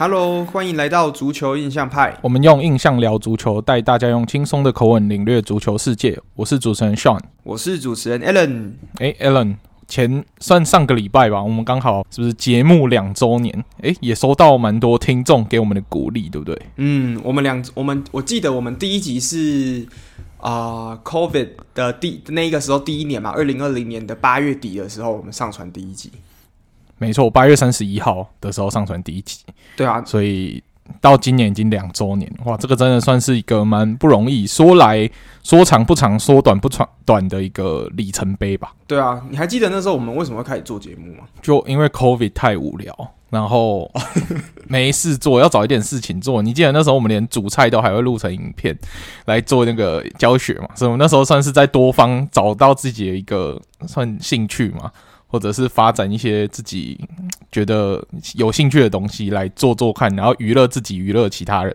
Hello，欢迎来到足球印象派。我们用印象聊足球，带大家用轻松的口吻领略足球世界。我是主持人 Sean，我是主持人 Alan。哎，Alan，前算上个礼拜吧，我们刚好是不是节目两周年？哎，也收到蛮多听众给我们的鼓励，对不对？嗯，我们两，我们我记得我们第一集是啊、呃、，COVID 的第那个时候第一年嘛，二零二零年的八月底的时候，我们上传第一集。没错，八月三十一号的时候上传第一集。对啊，所以到今年已经两周年，哇，这个真的算是一个蛮不容易，说来说长不长，说短不长短的一个里程碑吧。对啊，你还记得那时候我们为什么会开始做节目吗？就因为 COVID 太无聊，然后 没事做，要找一点事情做。你记得那时候我们连煮菜都还会录成影片来做那个教学嘛？所以我们那时候算是在多方找到自己的一个算兴趣嘛。或者是发展一些自己觉得有兴趣的东西来做做看，然后娱乐自己，娱乐其他人，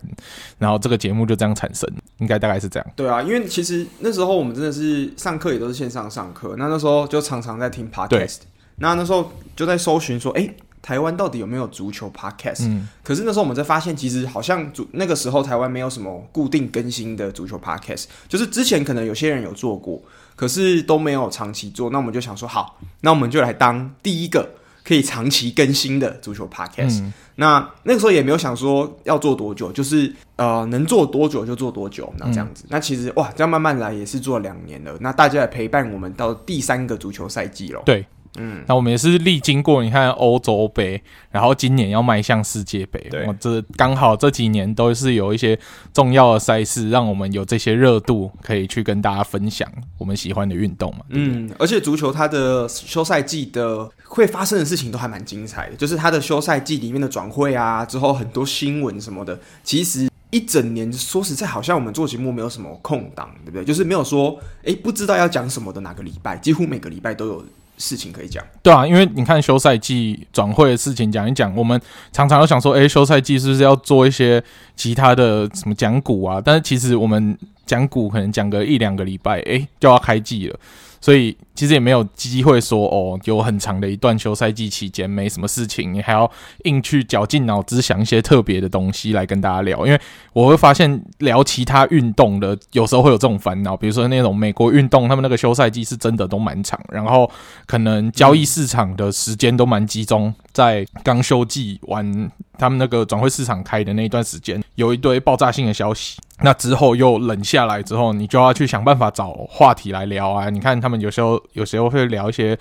然后这个节目就这样产生，应该大概是这样。对啊，因为其实那时候我们真的是上课也都是线上上课，那那时候就常常在听 podcast，那那时候就在搜寻说，哎、欸，台湾到底有没有足球 podcast？嗯，可是那时候我们在发现，其实好像足那个时候台湾没有什么固定更新的足球 podcast，就是之前可能有些人有做过。可是都没有长期做，那我们就想说，好，那我们就来当第一个可以长期更新的足球 podcast。嗯、那那个时候也没有想说要做多久，就是呃能做多久就做多久，那这样子。嗯、那其实哇，这样慢慢来也是做了两年了。那大家也陪伴我们到第三个足球赛季了。对。嗯，那我们也是历经过，你看欧洲杯，然后今年要迈向世界杯，对，这刚好这几年都是有一些重要的赛事，让我们有这些热度，可以去跟大家分享我们喜欢的运动嘛。嗯，而且足球它的休赛季的会发生的事情都还蛮精彩的，就是它的休赛季里面的转会啊，之后很多新闻什么的，其实一整年说实在，好像我们做节目没有什么空档，对不对？就是没有说，哎，不知道要讲什么的哪个礼拜，几乎每个礼拜都有。事情可以讲，对啊，因为你看休赛季转会的事情讲一讲，我们常常都想说，哎，休赛季是不是要做一些其他的什么讲股啊？但是其实我们讲股可能讲个一两个礼拜，哎，就要开季了。所以其实也没有机会说哦，有很长的一段休赛季期间没什么事情，你还要硬去绞尽脑汁想一些特别的东西来跟大家聊。因为我会发现聊其他运动的，有时候会有这种烦恼，比如说那种美国运动，他们那个休赛季是真的都蛮长，然后可能交易市场的时间都蛮集中在刚休季完，他们那个转会市场开的那一段时间，有一堆爆炸性的消息。那之后又冷下来之后，你就要去想办法找话题来聊啊！你看他们有时候 有时候会聊一些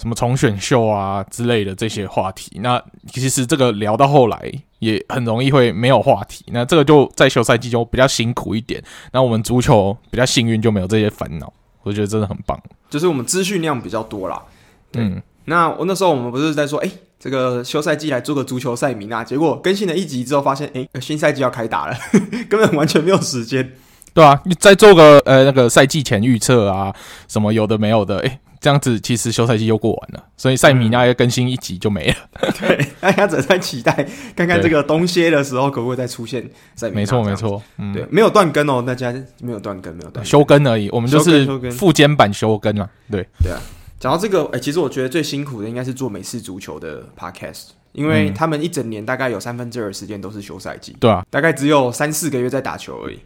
什么重选秀啊之类的这些话题。那其实这个聊到后来也很容易会没有话题。那这个就在休赛季就比较辛苦一点。那我们足球比较幸运，就没有这些烦恼。我觉得真的很棒，就是我们资讯量比较多啦。嗯，那我那时候我们不是在说，哎。这个休赛季来做个足球赛名啊，结果更新了一集之后，发现诶，新赛季要开打了，呵呵，根本完全没有时间。对啊，你再做个呃那个赛季前预测啊，什么有的没有的，诶，这样子其实休赛季又过完了，所以赛米那要更新一集就没了。嗯、对，大家只在期待看看这个冬歇的时候可不可以再出现 赛米。没错没错，嗯，对，没有断更哦，大家没有断更，没有断休更而已，我们就是副肩版休更啊，对对啊。讲到这个，哎、欸，其实我觉得最辛苦的应该是做美式足球的 podcast，因为他们一整年大概有三分之二的时间都是休赛季，对啊，大概只有三四个月在打球而已。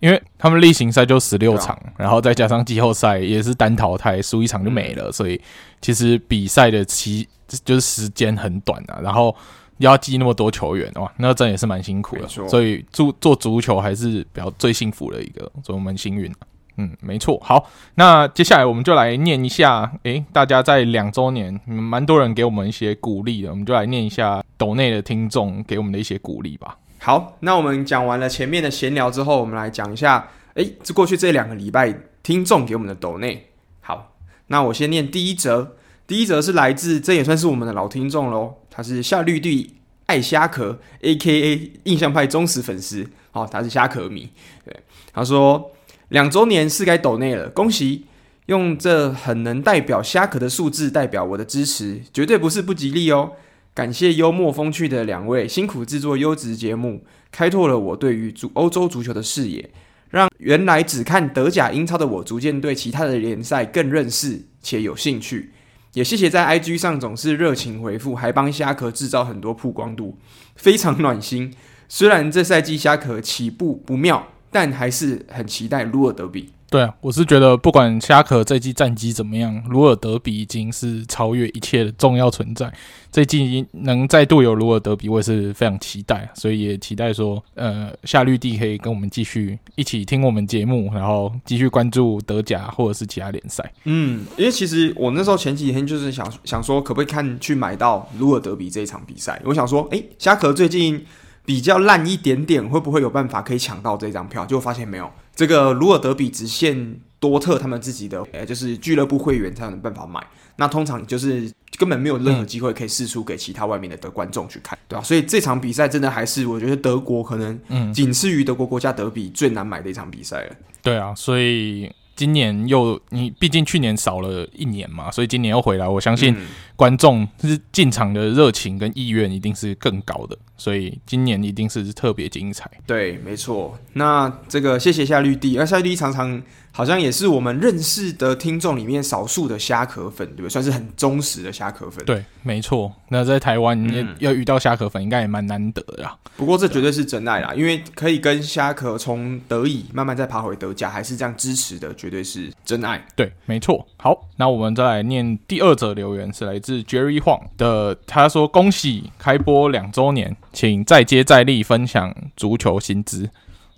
因为他们例行赛就十六场，啊、然后再加上季后赛也是单淘汰，输一场就没了，嗯、所以其实比赛的期就是时间很短啊，然后要记那么多球员哇，那真也是蛮辛苦的。所以做做足球还是比较最幸福的一个，所以我们幸运。嗯，没错。好，那接下来我们就来念一下，诶，大家在两周年，蛮多人给我们一些鼓励的，我们就来念一下抖内的听众给我们的一些鼓励吧。好，那我们讲完了前面的闲聊之后，我们来讲一下，诶，这过去这两个礼拜听众给我们的抖内。好，那我先念第一则，第一则是来自，这也算是我们的老听众喽，他是夏绿蒂爱虾壳，A.K.A. 印象派忠实粉丝，哦，他是虾壳迷，对，他说。两周年是该抖内了，恭喜！用这很能代表虾壳的数字代表我的支持，绝对不是不吉利哦。感谢幽默风趣的两位，辛苦制作优质节目，开拓了我对于足欧洲足球的视野，让原来只看德甲英超的我逐渐对其他的联赛更认识且有兴趣，也谢谢在 IG 上总是热情回复，还帮虾壳制造很多曝光度，非常暖心。虽然这赛季虾壳起步不妙，但还是很期待鲁尔德比。对啊，我是觉得不管虾壳这季战绩怎么样，鲁尔德比已经是超越一切的重要存在。这季能再度有鲁尔德比，我也是非常期待，所以也期待说，呃，夏绿蒂可以跟我们继续一起听我们节目，然后继续关注德甲或者是其他联赛。嗯，因为其实我那时候前几天就是想想说，可不可以看去买到鲁尔德比这一场比赛？我想说，诶，虾壳最近比较烂一点点，会不会有办法可以抢到这张票？结果发现没有。这个鲁尔德比只限多特他们自己的，呃，就是俱乐部会员才有办法买。那通常就是根本没有任何机会可以试出给其他外面的的观众去看，对吧、啊？所以这场比赛真的还是我觉得德国可能仅次于德国国家德比最难买的一场比赛了。对啊，所以。今年又你毕竟去年少了一年嘛，所以今年又回来，我相信观众就是进场的热情跟意愿一定是更高的，所以今年一定是特别精彩。对，没错。那这个谢谢夏绿蒂，而夏绿蒂常常。好像也是我们认识的听众里面少数的虾壳粉，对不对？算是很忠实的虾壳粉。对，没错。那在台湾要遇到虾壳粉，应该也蛮难得的啦。不过这绝对是真爱啦，因为可以跟虾壳从德乙慢慢再爬回德甲，还是这样支持的，绝对是真爱。对，没错。好，那我们再来念第二则留言，是来自 Jerry Huang 的，他说：“恭喜开播两周年，请再接再厉，分享足球新知。”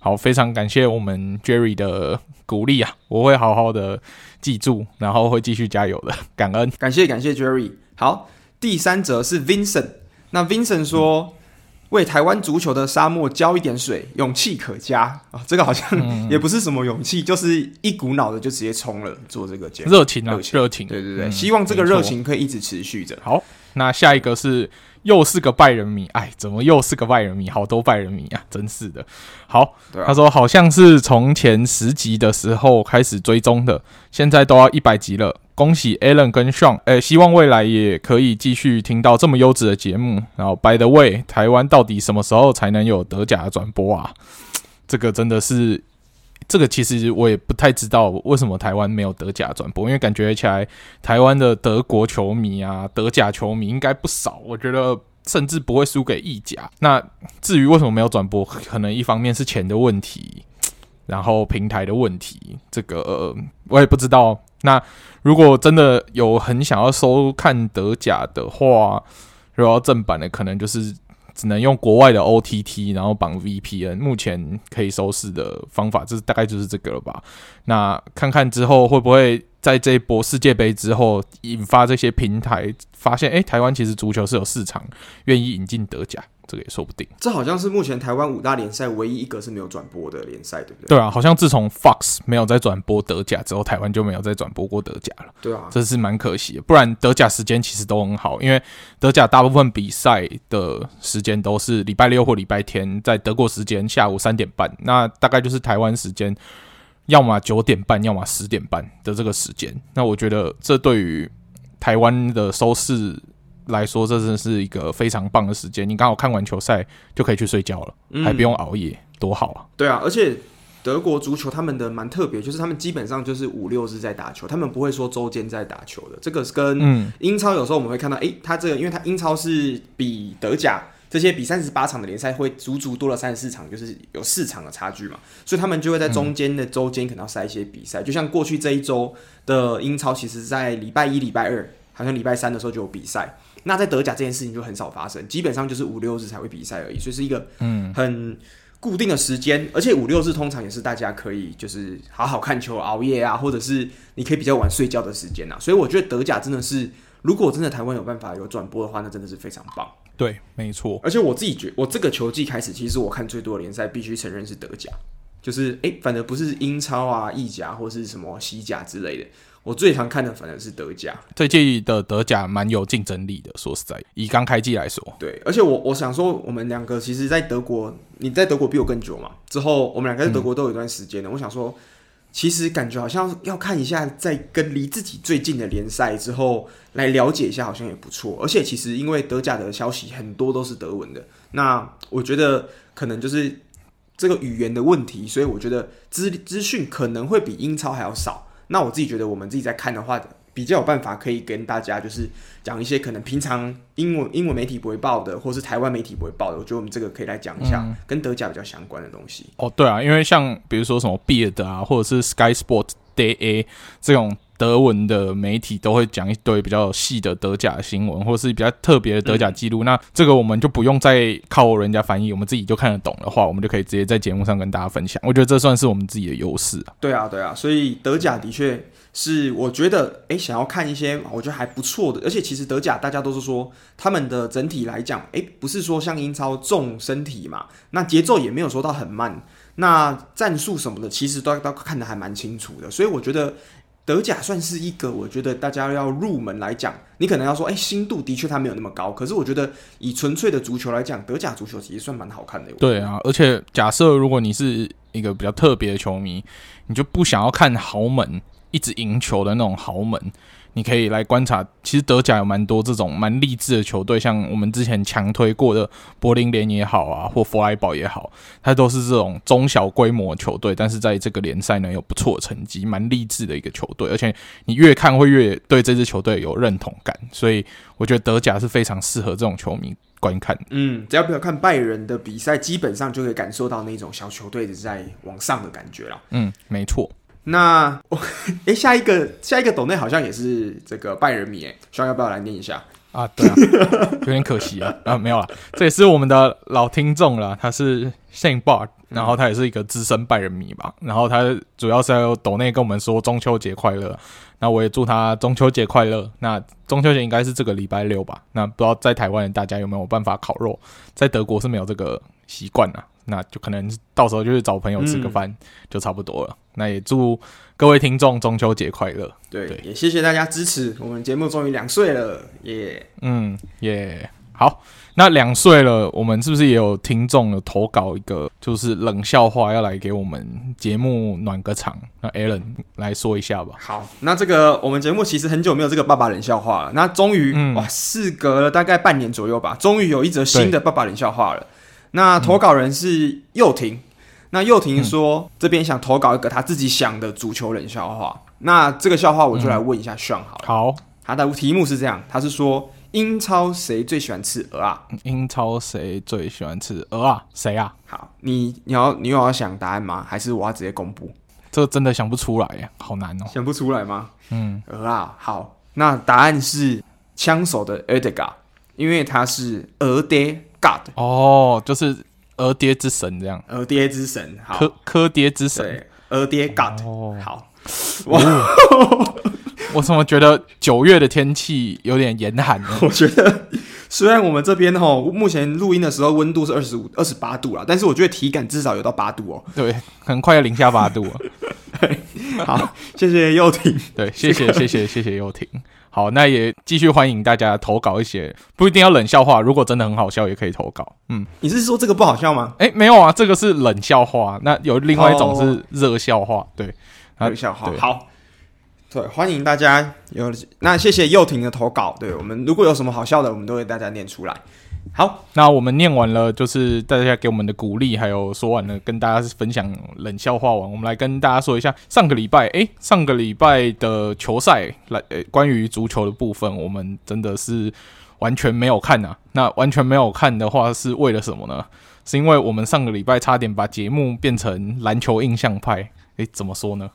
好，非常感谢我们 Jerry 的鼓励啊！我会好好的记住，然后会继续加油的。感恩，感谢感谢 Jerry。好，第三则是 Vincent。那 Vincent 说：“嗯、为台湾足球的沙漠浇一点水，勇气可嘉啊、哦！”这个好像也不是什么勇气，嗯、就是一股脑的就直接冲了做这个节目。热情啊，热情，对对对，嗯、希望这个热情可以一直持续着。好，那下一个是。又是个拜仁迷，哎，怎么又是个拜仁迷？好多拜仁迷啊，真是的。好，啊、他说好像是从前十集的时候开始追踪的，现在都要一百集了。恭喜 Alan 跟 Sean，哎，希望未来也可以继续听到这么优质的节目。然后，By the way，台湾到底什么时候才能有德甲的转播啊？这个真的是。这个其实我也不太知道为什么台湾没有德甲转播，因为感觉起来台湾的德国球迷啊、德甲球迷应该不少，我觉得甚至不会输给意甲。那至于为什么没有转播，可能一方面是钱的问题，然后平台的问题，这个、我也不知道。那如果真的有很想要收看德甲的话，如果正版的，可能就是。只能用国外的 OTT，然后绑 VPN。目前可以收视的方法，就是大概就是这个了吧。那看看之后会不会在这一波世界杯之后，引发这些平台发现，诶，台湾其实足球是有市场，愿意引进德甲。这个也说不定。这好像是目前台湾五大联赛唯一一个是没有转播的联赛，对不对？对啊，好像自从 Fox 没有再转播德甲之后，台湾就没有再转播过德甲了。对啊，这是蛮可惜的。不然德甲时间其实都很好，因为德甲大部分比赛的时间都是礼拜六或礼拜天，在德国时间下午三点半，那大概就是台湾时间要么九点半，要么十点半的这个时间。那我觉得这对于台湾的收视。来说，这真的是一个非常棒的时间。你刚好看完球赛就可以去睡觉了，嗯、还不用熬夜，多好啊！对啊，而且德国足球他们的蛮特别，就是他们基本上就是五六日在打球，他们不会说周间在打球的。这个是跟英超有时候我们会看到，哎、嗯，他这个因为他英超是比德甲这些比三十八场的联赛会足足多了三十四场，就是有四场的差距嘛，所以他们就会在中间的周间可能要塞一些比赛。嗯、就像过去这一周的英超，其实在礼拜一、礼拜二，好像礼拜三的时候就有比赛。那在德甲这件事情就很少发生，基本上就是五六日才会比赛而已，所以是一个嗯很固定的时间，而且五六日通常也是大家可以就是好好看球、熬夜啊，或者是你可以比较晚睡觉的时间啊。所以我觉得德甲真的是，如果真的台湾有办法有转播的话，那真的是非常棒。对，没错。而且我自己觉得，我这个球季开始，其实我看最多的联赛，必须承认是德甲，就是诶、欸，反正不是英超啊、意甲或是什么西甲之类的。我最常看的反而是德甲，这季的德甲蛮有竞争力的。说实在，以刚开季来说，对，而且我我想说，我们两个其实，在德国，你在德国比我更久嘛。之后我们两个在德国都有一段时间了。嗯、我想说，其实感觉好像要看一下，在跟离自己最近的联赛之后来了解一下，好像也不错。而且其实因为德甲的消息很多都是德文的，那我觉得可能就是这个语言的问题，所以我觉得资资讯可能会比英超还要少。那我自己觉得，我们自己在看的话，比较有办法可以跟大家就是讲一些可能平常英文英文媒体不会报的，或是台湾媒体不会报的。我觉得我们这个可以来讲一下跟德甲比较相关的东西。嗯、哦，对啊，因为像比如说什么 Beard 啊，或者是 Sky Sport Day A 这种。德文的媒体都会讲一堆比较细的德甲新闻，或是比较特别的德甲记录。那这个我们就不用再靠人家翻译，我们自己就看得懂的话，我们就可以直接在节目上跟大家分享。我觉得这算是我们自己的优势啊。对啊，对啊，所以德甲的确是我觉得，诶，想要看一些我觉得还不错的，而且其实德甲大家都是说他们的整体来讲，诶，不是说像英超重身体嘛，那节奏也没有说到很慢，那战术什么的其实都都看得还蛮清楚的，所以我觉得。德甲算是一个，我觉得大家要入门来讲，你可能要说，哎，新度的确它没有那么高，可是我觉得以纯粹的足球来讲，德甲足球其实算蛮好看的。对啊，而且假设如果你是一个比较特别的球迷，你就不想要看豪门一直赢球的那种豪门。你可以来观察，其实德甲有蛮多这种蛮励志的球队，像我们之前强推过的柏林联也好啊，或弗莱堡也好，它都是这种中小规模球队，但是在这个联赛呢有不错的成绩，蛮励志的一个球队，而且你越看会越对这支球队有认同感，所以我觉得德甲是非常适合这种球迷观看。嗯，只要不要看拜仁的比赛，基本上就可以感受到那种小球队是在往上的感觉了。嗯，没错。那我诶，下一个下一个斗内好像也是这个拜仁迷哎，需要要不要来念一下啊？对啊，有点可惜啊啊，没有了，这也是我们的老听众了，他是 Saint Bart，然后他也是一个资深拜仁迷吧，然后他主要是要斗内跟我们说中秋节快乐，那我也祝他中秋节快乐。那中秋节应该是这个礼拜六吧？那不知道在台湾的大家有没有办法烤肉？在德国是没有这个习惯啊。那就可能到时候就是找朋友吃个饭，嗯、就差不多了。那也祝各位听众中秋节快乐。对，对也谢谢大家支持，我们节目终于两岁了，耶、yeah！嗯，耶，好。那两岁了，我们是不是也有听众有投稿一个，就是冷笑话要来给我们节目暖个场？那 Alan 来说一下吧。好，那这个我们节目其实很久没有这个爸爸冷笑话了。那终于、嗯、哇，事隔了大概半年左右吧，终于有一则新的爸爸冷笑话了。那投稿人是幼婷，嗯、那幼婷说、嗯、这边想投稿一个他自己想的足球冷笑话。那这个笑话我就来问一下 Sean 好了。好，他的题目是这样，他是说英超谁最喜欢吃鹅啊？英超谁最喜欢吃鹅啊？谁啊？好，你你要你有要想答案吗？还是我要直接公布？这个真的想不出来呀，好难哦。想不出来吗？嗯，鹅啊，好，那答案是枪手的 Edgar，因为他是鹅爹。God 哦，就是鹅爹之神这样，鹅爹之神，好，科科爹之神，鹅爹 God，哦，好，哇，我怎么觉得九月的天气有点严寒呢？我觉得虽然我们这边哈，目前录音的时候温度是二十五、二十八度啦，但是我觉得体感至少有到八度哦，对，很快要零下八度了。对，好，谢谢幼婷，对，谢谢谢谢谢谢幼婷。好，那也继续欢迎大家投稿一些，不一定要冷笑话，如果真的很好笑，也可以投稿。嗯，你是说这个不好笑吗？哎、欸，没有啊，这个是冷笑话。那有另外一种是热笑话，对，热笑话。好，对，欢迎大家有那谢谢幼婷的投稿。对，我们如果有什么好笑的，我们都会大家念出来。好，那我们念完了，就是大家给我们的鼓励，还有说完了跟大家分享冷笑话完，我们来跟大家说一下上个礼拜，诶，上个礼拜的球赛来，诶，关于足球的部分，我们真的是完全没有看啊。那完全没有看的话，是为了什么呢？是因为我们上个礼拜差点把节目变成篮球印象派。诶，怎么说呢？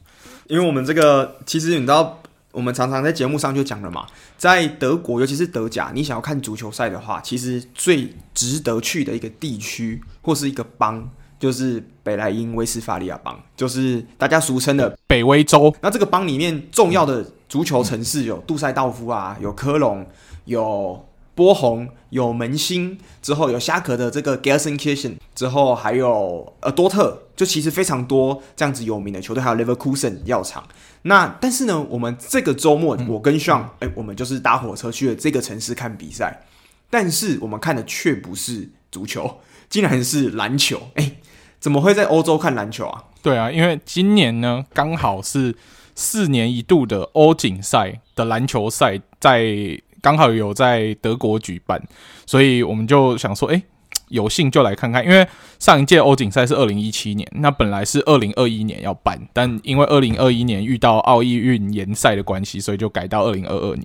因为我们这个其实你知道。我们常常在节目上就讲了嘛，在德国，尤其是德甲，你想要看足球赛的话，其实最值得去的一个地区或是一个邦，就是北莱茵威斯法利亚邦，就是大家俗称的北威州。那这个邦里面重要的足球城市有杜塞道夫啊，有科隆，有波鸿，有门兴，之后有虾壳的这个 Gelson Kirchen，之后还有呃多特，就其实非常多这样子有名的球队，还有 Leverkusen 药厂。那但是呢，我们这个周末，我跟 Sean，哎、我们就是搭火车去了这个城市看比赛，但是我们看的却不是足球，竟然是篮球。哎、欸，怎么会在欧洲看篮球啊？对啊，因为今年呢，刚好是四年一度的欧锦赛的篮球赛，在刚好有在德国举办，所以我们就想说，哎、有幸就来看看，因为上一届欧锦赛是二零一七年，那本来是二零二一年要办，但因为二零二一年遇到奥运延赛的关系，所以就改到二零二二年。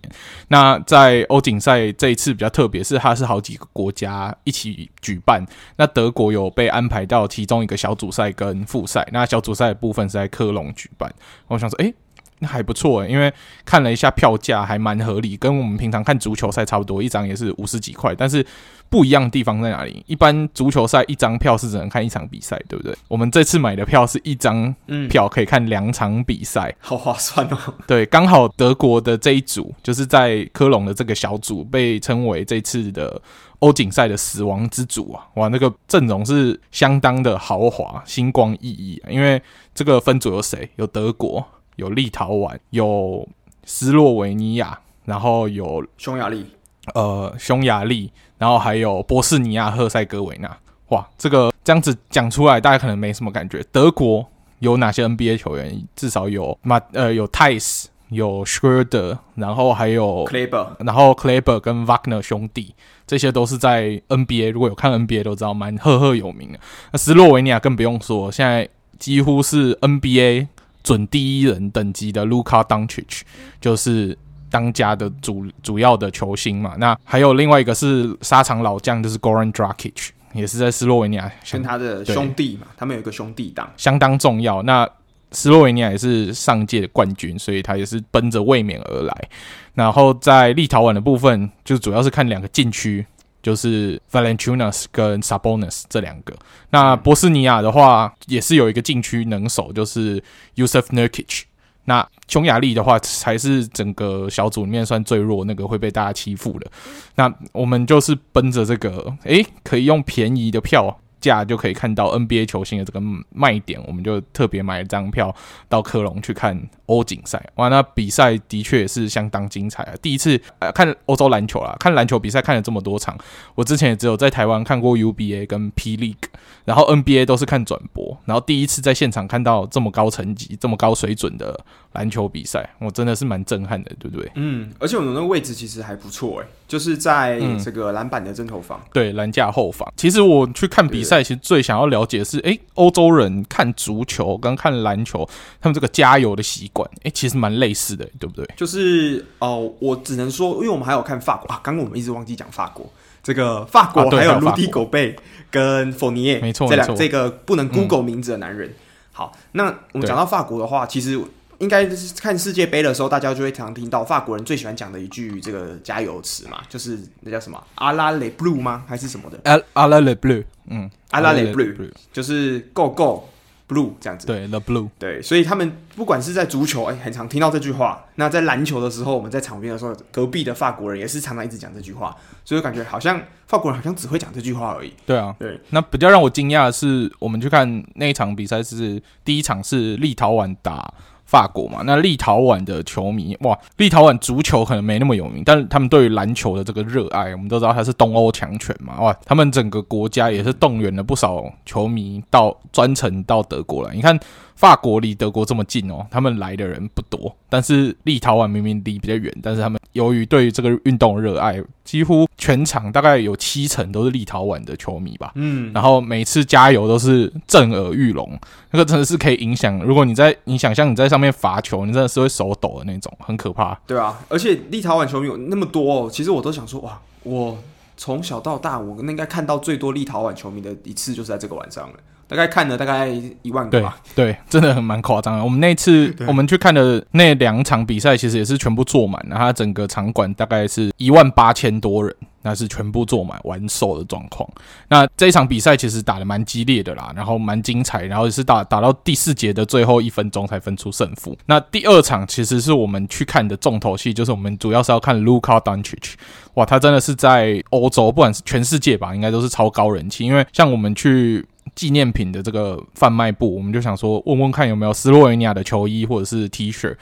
那在欧锦赛这一次比较特别，是它是好几个国家一起举办，那德国有被安排到其中一个小组赛跟复赛，那小组赛的部分是在科隆举办。我想说，诶。那还不错诶，因为看了一下票价还蛮合理，跟我们平常看足球赛差不多，一张也是五十几块。但是不一样的地方在哪里？一般足球赛一张票是只能看一场比赛，对不对？我们这次买的票是一张票可以看两场比赛，嗯，好划算哦。对，刚好德国的这一组就是在科隆的这个小组被称为这次的欧锦赛的死亡之组啊！哇，那个阵容是相当的豪华、星光熠熠啊！因为这个分组有谁？有德国。有立陶宛，有斯洛维尼亚，然后有匈牙利，呃，匈牙利，然后还有波斯尼亚赫塞哥维纳。哇，这个这样子讲出来，大家可能没什么感觉。德国有哪些 NBA 球员？至少有马，呃，有泰斯，有 Schröder，然后还有 Kleber，然后 Kleber 跟 Wagner 兄弟，这些都是在 NBA，如果有看 NBA 都知道，蛮赫赫有名的。那斯洛维尼亚更不用说，现在几乎是 NBA。准第一人等级的 Luka Doncic 就是当家的主主要的球星嘛。那还有另外一个是沙场老将，就是 Goran Dragic，也是在斯洛维尼亚跟他的兄弟嘛，他们有一个兄弟档，相当重要。那斯洛维尼亚也是上届的冠军，所以他也是奔着卫冕而来。然后在立陶宛的部分，就主要是看两个禁区。就是 Valentunas 跟 Sabonis 这两个。那波斯尼亚的话，也是有一个禁区能手，就是 Yusuf Nurkic。那匈牙利的话，才是整个小组里面算最弱，那个会被大家欺负的。那我们就是奔着这个，诶，可以用便宜的票。价就可以看到 NBA 球星的这个卖点，我们就特别买了张票到科隆去看欧锦赛。哇，那比赛的确也是相当精彩啊！第一次呃看欧洲篮球啦，看篮球比赛看了这么多场，我之前也只有在台湾看过 UBA 跟 P League，然后 NBA 都是看转播，然后第一次在现场看到这么高层级、这么高水准的篮球比赛，我真的是蛮震撼的，对不对？嗯，而且我们的位置其实还不错诶，就是在这个篮板的正后方，嗯、对，篮架后方。其实我去看比赛。其实最想要了解的是，哎，欧洲人看足球跟看篮球，他们这个加油的习惯，哎，其实蛮类似的，对不对？就是哦，我只能说，因为我们还有看法国啊，刚刚我们一直忘记讲法国，这个法国还有卢迪·狗贝跟佛尼耶，没错，这两这个不能 Google 名字的男人。嗯、好，那我们讲到法国的话，其实。应该是看世界杯的时候，大家就会常听到法国人最喜欢讲的一句这个加油词嘛，就是那叫什么阿拉雷 blue 吗？还是什么的？阿阿拉雷 blue，嗯，阿拉雷 blue 就是 go go blue 这样子。对，the blue。对，所以他们不管是在足球，哎、欸，很常听到这句话。那在篮球的时候，我们在场边的时候，隔壁的法国人也是常常一直讲这句话，所以我感觉好像法国人好像只会讲这句话而已。对啊，对。那比较让我惊讶的是，我们去看那一场比赛是第一场是立陶宛打。法国嘛，那立陶宛的球迷哇，立陶宛足球可能没那么有名，但是他们对于篮球的这个热爱，我们都知道他是东欧强权嘛，哇，他们整个国家也是动员了不少球迷到专程到德国来，你看。法国离德国这么近哦，他们来的人不多。但是立陶宛明明离比较远，但是他们由于对于这个运动热爱，几乎全场大概有七成都是立陶宛的球迷吧。嗯，然后每次加油都是震耳欲聋，那个真的是可以影响。如果你在你想象你在上面罚球，你真的是会手抖的那种，很可怕。对啊，而且立陶宛球迷有那么多哦，其实我都想说哇，我从小到大我应该看到最多立陶宛球迷的一次就是在这个晚上了。大概看了大概一万个吧，对，对，真的很蛮夸张的。我们那次我们去看的那两场比赛，其实也是全部坐满，然后它整个场馆大概是一万八千多人，那是全部坐满完售的状况。那这一场比赛其实打得蛮激烈的啦，然后蛮精彩，然后也是打打到第四节的最后一分钟才分出胜负。那第二场其实是我们去看的重头戏，就是我们主要是要看 Luka Doncic。哇，他真的是在欧洲，不管是全世界吧，应该都是超高人气，因为像我们去。纪念品的这个贩卖部，我们就想说问问看有没有斯洛维尼亚的球衣或者是 T 恤。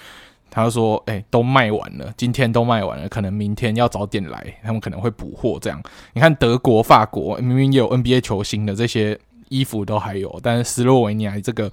他说：“哎、都卖完了，今天都卖完了，可能明天要早点来，他们可能会补货。这样，你看德国、法国明明也有 NBA 球星的这些衣服都还有，但是斯洛维尼亚这个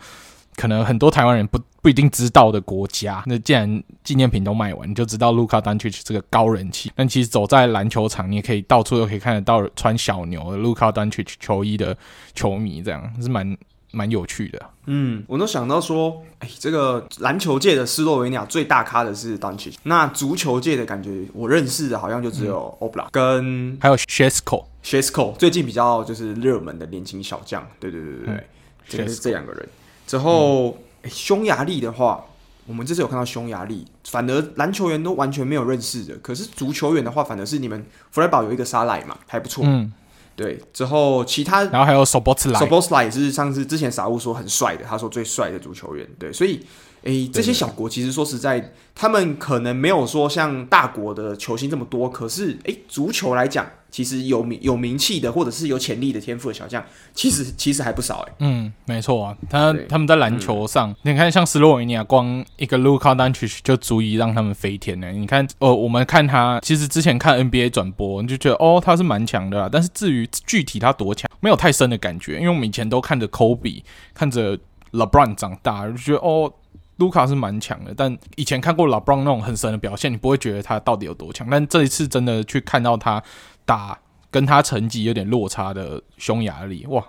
可能很多台湾人不不一定知道的国家。那既然纪念品都卖完，你就知道卢卡丹奇奇这个高人气。但其实走在篮球场，你也可以到处都可以看得到穿小牛的卢卡丹奇奇球衣的球迷，这样是蛮蛮有趣的。嗯，我都想到说，哎，这个篮球界的斯洛维尼亚最大咖的是丹奇奇，那足球界的感觉，我认识的好像就只有欧布拉跟还有 Shesko，Shesko 最近比较就是热门的年轻小将。对对对对对。嗯这个是这两个人，之后、嗯、匈牙利的话，我们这次有看到匈牙利，反而篮球员都完全没有认识的。可是足球员的话，反而是你们弗莱堡有一个沙莱嘛，还不错。嗯，对。之后其他，然后还有索博斯莱，索博斯莱也是上次之前傻物说很帅的，他说最帅的足球员。对，所以。诶，这些小国其实说实在，他们可能没有说像大国的球星这么多。可是，诶，足球来讲，其实有名有名气的，或者是有潜力的天赋的小将，其实其实还不少。诶，嗯，没错啊，他他们在篮球上，嗯、你看像斯洛维尼亚，光一个卢卡丹奇奇就足以让他们飞天了。你看，哦，我们看他，其实之前看 NBA 转播，你就觉得哦，他是蛮强的啦。但是至于具体他多强，没有太深的感觉，因为我们以前都看着科比，看着 LeBron 长大，就觉得哦。卢卡是蛮强的，但以前看过老布朗那种很神的表现，你不会觉得他到底有多强。但这一次真的去看到他打跟他成绩有点落差的匈牙利，哇！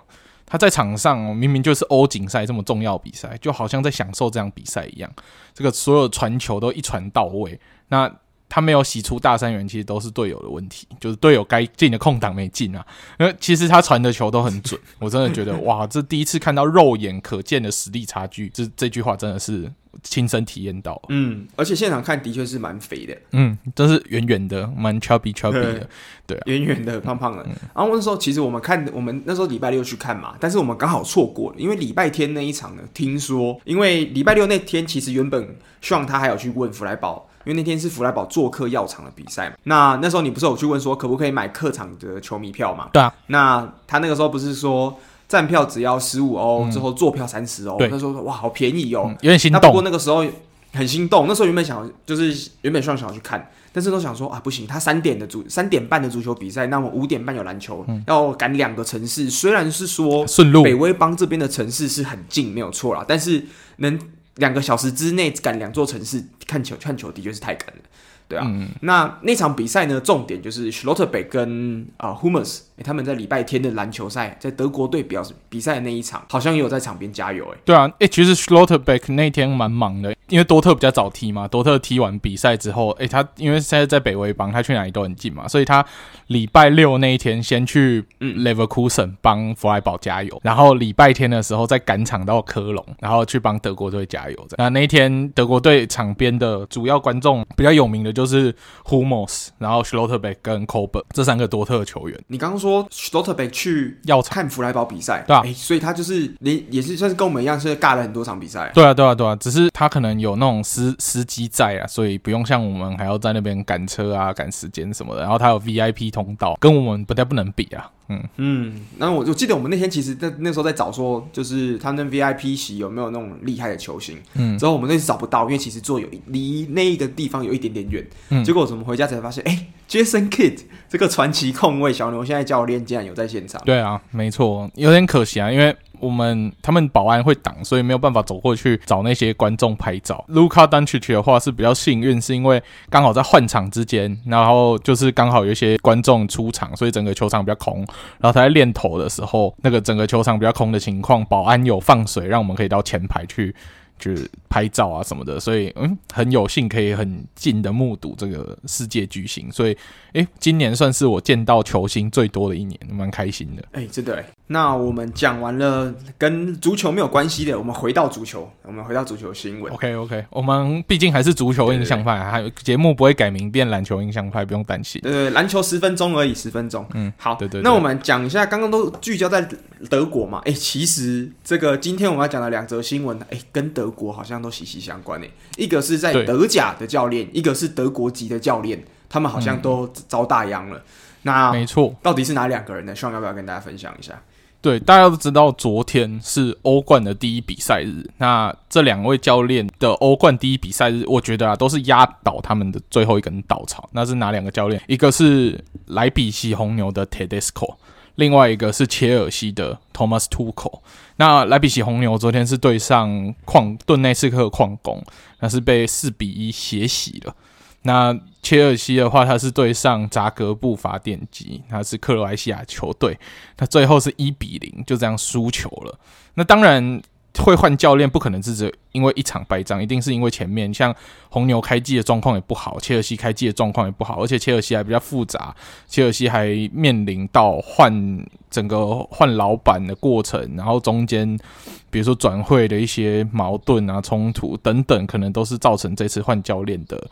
他在场上明明就是欧锦赛这么重要比赛，就好像在享受这场比赛一样。这个所有传球都一传到位，那他没有洗出大三元，其实都是队友的问题，就是队友该进的空档没进啊。因 为其实他传的球都很准，我真的觉得哇，这第一次看到肉眼可见的实力差距，这这句话真的是。亲身体验到，嗯，而且现场看的确是蛮肥的，嗯，真是圆圆的，蛮 chubby chubby 的，对、啊，圆圆的，胖胖的。嗯、然后那时候其实我们看，我们那时候礼拜六去看嘛，但是我们刚好错过了，因为礼拜天那一场呢，听说，因为礼拜六那天其实原本希望他还有去问弗莱堡，因为那天是弗莱堡做客药厂的比赛嘛。那那时候你不是有去问说可不可以买客场的球迷票嘛？对啊。那他那个时候不是说。站票只要十五欧，之后坐票三十欧。他说：“哇，好便宜哦，有点心动。”不过那个时候很心动，那时候原本想就是原本希望想要去看，但是都想说啊，不行，他三点的足三点半的足球比赛，那我五点半有篮球，嗯、要赶两个城市。虽然是说顺路，北威邦这边的城市是很近，没有错啦，但是能两个小时之内赶两座城市看球看球，的确是太赶了。对啊，嗯、那那场比赛呢，重点就是 Schlotterbeck 跟啊 Hummels，他们在礼拜天的篮球赛，在德国队表比赛的那一场，好像也有在场边加油诶。对啊，诶，其实 Schlotterbeck 那天蛮忙的，因为多特比较早踢嘛，多特踢完比赛之后，诶，他因为现在在北威邦，他去哪里都很近嘛，所以他礼拜六那一天先去 Leverkusen 帮弗莱堡加油，然后礼拜天的时候再赶场到科隆，然后去帮德国队加油。那那一天德国队场边的主要观众比较有名的。就是 Hummels，然后 Schlotterbeck 跟 Colbert 这三个多特球员。你刚刚说 Schlotterbeck 去要看弗莱堡比赛，对啊，所以他就是你也是算是跟我们一样，是尬了很多场比赛。对啊，对啊，对啊，只是他可能有那种司司机在啊，所以不用像我们还要在那边赶车啊、赶时间什么的。然后他有 VIP 通道，跟我们不太不能比啊。嗯嗯，那我就记得我们那天其实在那时候在找说，就是他们 VIP 席有没有那种厉害的球星。嗯，之后我们那次找不到，因为其实坐有离那一个地方有一点点远。嗯，结果怎么回家才发现，哎、欸、，Jason Kidd 这个传奇控卫小牛现在教练竟然有在现场。对啊，没错，有点可惜啊，因为。我们他们保安会挡，所以没有办法走过去找那些观众拍照。卢卡丹奇奇的话是比较幸运，是因为刚好在换场之间，然后就是刚好有一些观众出场，所以整个球场比较空。然后他在练头的时候，那个整个球场比较空的情况，保安有放水，让我们可以到前排去。就是拍照啊什么的，所以嗯，很有幸可以很近的目睹这个世界巨星，所以诶，今年算是我见到球星最多的一年，蛮开心的。哎，真的哎。那我们讲完了跟足球没有关系的，我们回到足球，我们回到足球新闻。OK OK，我们毕竟还是足球印象派，还有节目不会改名变篮球印象派，不用担心。对，篮球十分钟而已，十分钟。嗯，好，对对。那我们讲一下，刚刚都聚焦在德国嘛？哎，其实这个今天我们要讲的两则新闻，哎，跟德国好像都息息相关诶。一个是在德甲的教练，一个是德国籍的教练，他们好像都遭大殃了。那没错，到底是哪两个人呢？希望要不要跟大家分享一下？对，大家都知道，昨天是欧冠的第一比赛日。那这两位教练的欧冠第一比赛日，我觉得啊，都是压倒他们的最后一根稻草。那是哪两个教练？一个是莱比锡红牛的 Tedesco。另外一个是切尔西的 Thomas Tuchel。那莱比锡红牛昨天是对上矿顿内斯克矿工，那是被四比一血洗了。那切尔西的话，他是对上扎格布法典基，他是克罗埃西亚球队，他最后是一比零就这样输球了。那当然。会换教练不可能是只因为一场败仗，一定是因为前面像红牛开季的状况也不好，切尔西开季的状况也不好，而且切尔西还比较复杂，切尔西还面临到换整个换老板的过程，然后中间比如说转会的一些矛盾啊、冲突等等，可能都是造成这次换教练的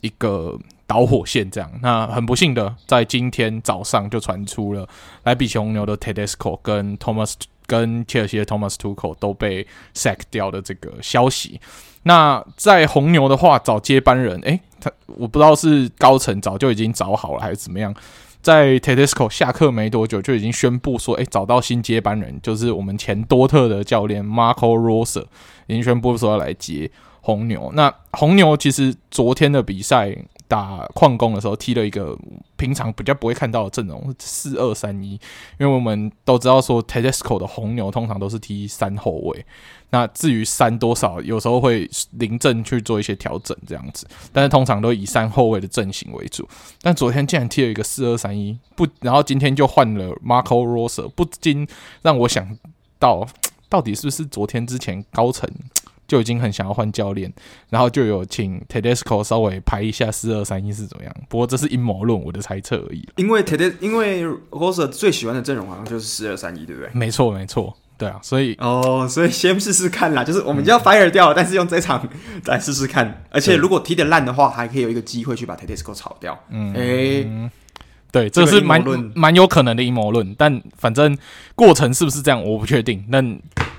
一个导火线。这样，那很不幸的，在今天早上就传出了莱比锡红牛的 Tedesco 跟 Thomas。跟切尔西的 Thomas Tuchel 都被 sack 掉的这个消息。那在红牛的话，找接班人，诶、他我不知道是高层早就已经找好了还是怎么样。在 Tedesco 下课没多久，就已经宣布说，诶、找到新接班人，就是我们前多特的教练 Marco Rossi 已经宣布说要来接红牛。那红牛其实昨天的比赛。打矿工的时候踢了一个平常比较不会看到的阵容，四二三一。因为我们都知道说，Tedesco 的红牛通常都是踢三后卫。那至于三多少，有时候会临阵去做一些调整这样子，但是通常都以三后卫的阵型为主。但昨天竟然踢了一个四二三一，不，然后今天就换了 Marco Rose，不禁让我想到，到底是不是昨天之前高层？就已经很想要换教练，然后就有请 Tedesco 稍微排一下四二三一是怎么样。不过这是阴谋论，我的猜测而已。因为 Ted，因为 Rosa 最喜欢的阵容好像就是四二三一，对不对？没错，没错，对啊。所以哦，所以先试试看啦，就是我们就要 fire 掉，嗯、但是用这场 来试试看。而且如果踢得烂的话，还可以有一个机会去把 Tedesco 炒掉。嗯，哎、欸，对，这是蛮蛮有可能的阴谋论，但反正过程是不是这样，我不确定。那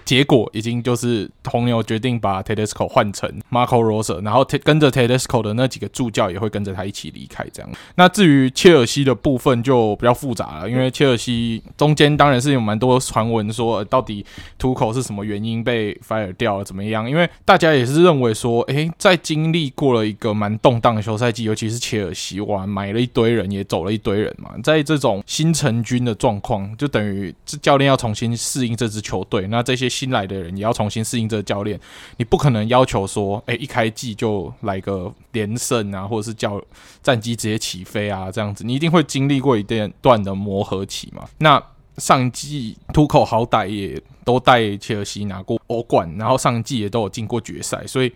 结果已经就是红牛决定把 Tedesco 换成 Marco Rose，然后跟着 Tedesco 的那几个助教也会跟着他一起离开。这样，那至于切尔西的部分就比较复杂了，因为切尔西中间当然是有蛮多传闻说，到底图口是什么原因被 fire 掉了，怎么样？因为大家也是认为说，诶，在经历过了一个蛮动荡的休赛季，尤其是切尔西哇，买了一堆人，也走了一堆人嘛，在这种新成军的状况，就等于这教练要重新适应这支球队，那这些。新来的人也要重新适应这个教练，你不可能要求说，哎，一开季就来个连胜啊，或者是叫战机直接起飞啊，这样子，你一定会经历过一段段的磨合期嘛。那上一季图克好歹也都带切尔西拿过欧冠，然后上季也都有进过决赛，所以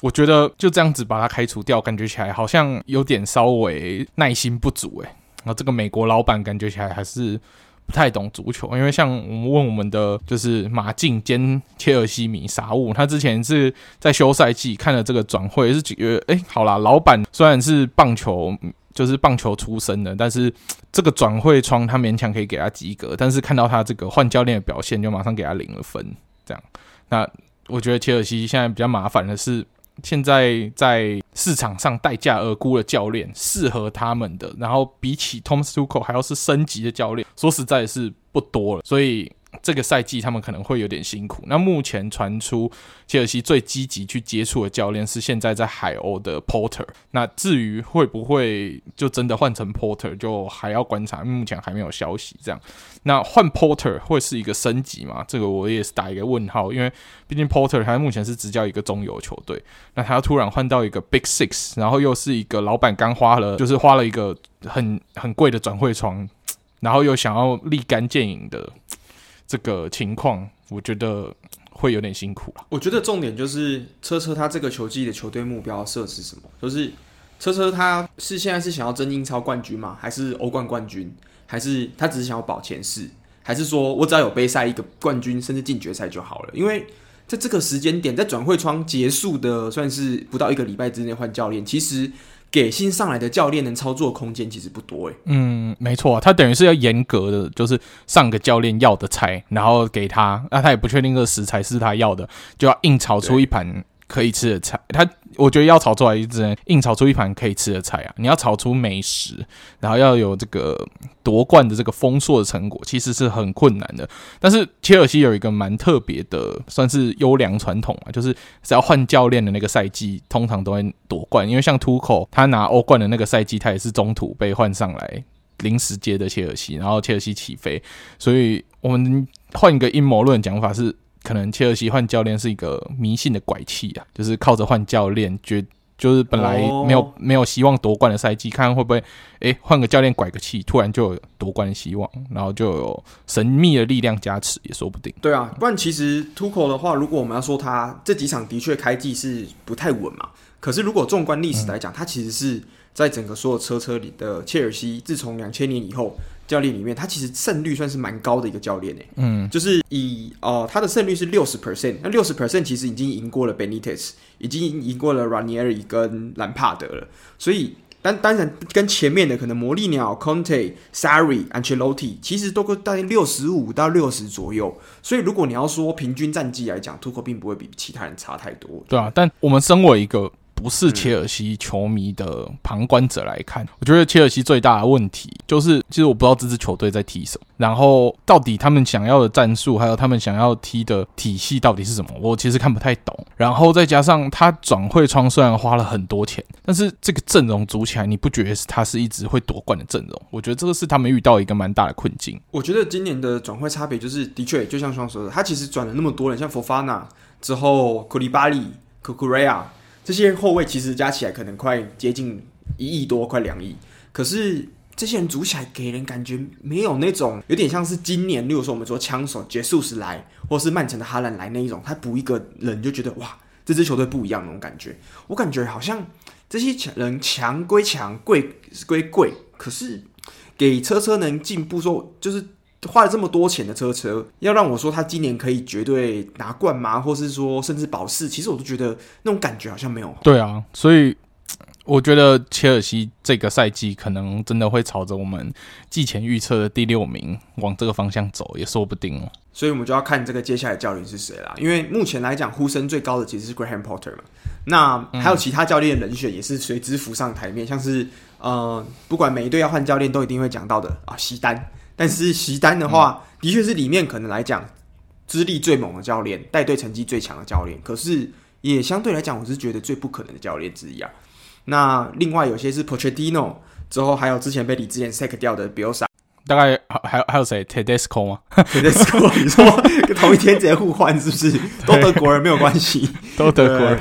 我觉得就这样子把他开除掉，感觉起来好像有点稍微耐心不足哎。那这个美国老板感觉起来还是。不太懂足球，因为像我们问我们的就是马竞兼切尔西迷傻物，他之前是在休赛季看了这个转会，是觉得哎，好啦，老板虽然是棒球，就是棒球出身的，但是这个转会窗他勉强可以给他及格，但是看到他这个换教练的表现，就马上给他零了分，这样。那我觉得切尔西现在比较麻烦的是。现在在市场上待价而沽的教练，适合他们的，然后比起 tom stucco 还要是升级的教练，说实在是不多了，所以。这个赛季他们可能会有点辛苦。那目前传出切尔西最积极去接触的教练是现在在海鸥的 Porter。那至于会不会就真的换成 Porter，就还要观察，目前还没有消息。这样，那换 Porter 会是一个升级吗？这个我也是打一个问号，因为毕竟 Porter 他目前是执教一个中游球队，那他突然换到一个 Big Six，然后又是一个老板刚花了，就是花了一个很很贵的转会窗，然后又想要立竿见影的。这个情况，我觉得会有点辛苦了。我觉得重点就是车车他这个球季的球队目标设置什么？就是车车他是现在是想要争英超冠军吗？还是欧冠冠军？还是他只是想要保前四？还是说我只要有杯赛一个冠军，甚至进决赛就好了？因为在这个时间点，在转会窗结束的算是不到一个礼拜之内换教练，其实。给新上来的教练能操作空间其实不多诶。嗯，没错，他等于是要严格的，就是上个教练要的菜，然后给他，那他也不确定这个食材是他要的，就要硬炒出一盘可以吃的菜。他。我觉得要炒出来，只能硬炒出一盘可以吃的菜啊！你要炒出美食，然后要有这个夺冠的这个丰硕的成果，其实是很困难的。但是切尔西有一个蛮特别的，算是优良传统啊，就是只要换教练的那个赛季，通常都会夺冠。因为像图克他拿欧冠的那个赛季，他也是中途被换上来临时接的切尔西，然后切尔西起飞，所以我们换一个阴谋论讲法是，可能切尔西换教练是一个迷信的拐气啊，就是靠着换教练觉。就是本来没有、oh. 没有希望夺冠的赛季，看看会不会诶换个教练拐个气，突然就有夺冠的希望，然后就有神秘的力量加持也说不定。对啊，不然其实 Tuchel 的话，如果我们要说他这几场的确开季是不太稳嘛，可是如果纵观历史来讲，他其实是在整个所有车车里的切尔西，自从两千年以后。教练里面，他其实胜率算是蛮高的一个教练诶，嗯，就是以哦、呃，他的胜率是六十 percent，那六十 percent 其实已经赢过了 Benitez，已经赢过了 Ranieri 跟兰帕德了，所以当当然跟前面的可能魔力鸟、Conte、Sarri、Ancelotti 其实都会大概六十五到六十左右，所以如果你要说平均战绩来讲，Tuchel 并不会比其他人差太多，对啊，但我们身为一个。不是切尔西球迷的旁观者来看，我觉得切尔西最大的问题就是，其实我不知道这支球队在踢什么，然后到底他们想要的战术，还有他们想要踢的体系到底是什么，我其实看不太懂。然后再加上他转会窗虽然花了很多钱，但是这个阵容组起来，你不觉得是他是一直会夺冠的阵容？我觉得这个是他们遇到一个蛮大的困境。我觉得今年的转会差别就是，的确就像双说的，他其实转了那么多人，像佛法纳之后，库利巴利、库库瑞亚。这些后卫其实加起来可能快接近一亿多，快两亿。可是这些人组起来给人感觉没有那种，有点像是今年，例如说我们说枪手杰苏斯来，或是曼城的哈兰来那一种，他补一个人就觉得哇，这支球队不一样那种感觉。我感觉好像这些强人强归强，贵归贵，可是给车车能进步说，说就是。花了这么多钱的车车，要让我说他今年可以绝对拿冠吗？或是说甚至保四？其实我都觉得那种感觉好像没有。对啊，所以我觉得切尔西这个赛季可能真的会朝着我们季前预测的第六名往这个方向走，也说不定哦。所以我们就要看这个接下来教练是谁啦。因为目前来讲，呼声最高的其实是 Graham Potter 嘛。那还有其他教练的人选也是随之浮上台面，像是呃，不管每一队要换教练，都一定会讲到的啊，西单。但是席丹的话，的确是里面可能来讲资历最猛的教练，带队成绩最强的教练。可是也相对来讲，我是觉得最不可能的教练之一啊。那另外有些是 Pochettino，之后还有之前被李智贤 sack 掉的 Bielsa，大概还有还有谁？Tedesco 吗？Tedesco，你说 同一天直接互换是不是？都德国人没有关系，都德国人。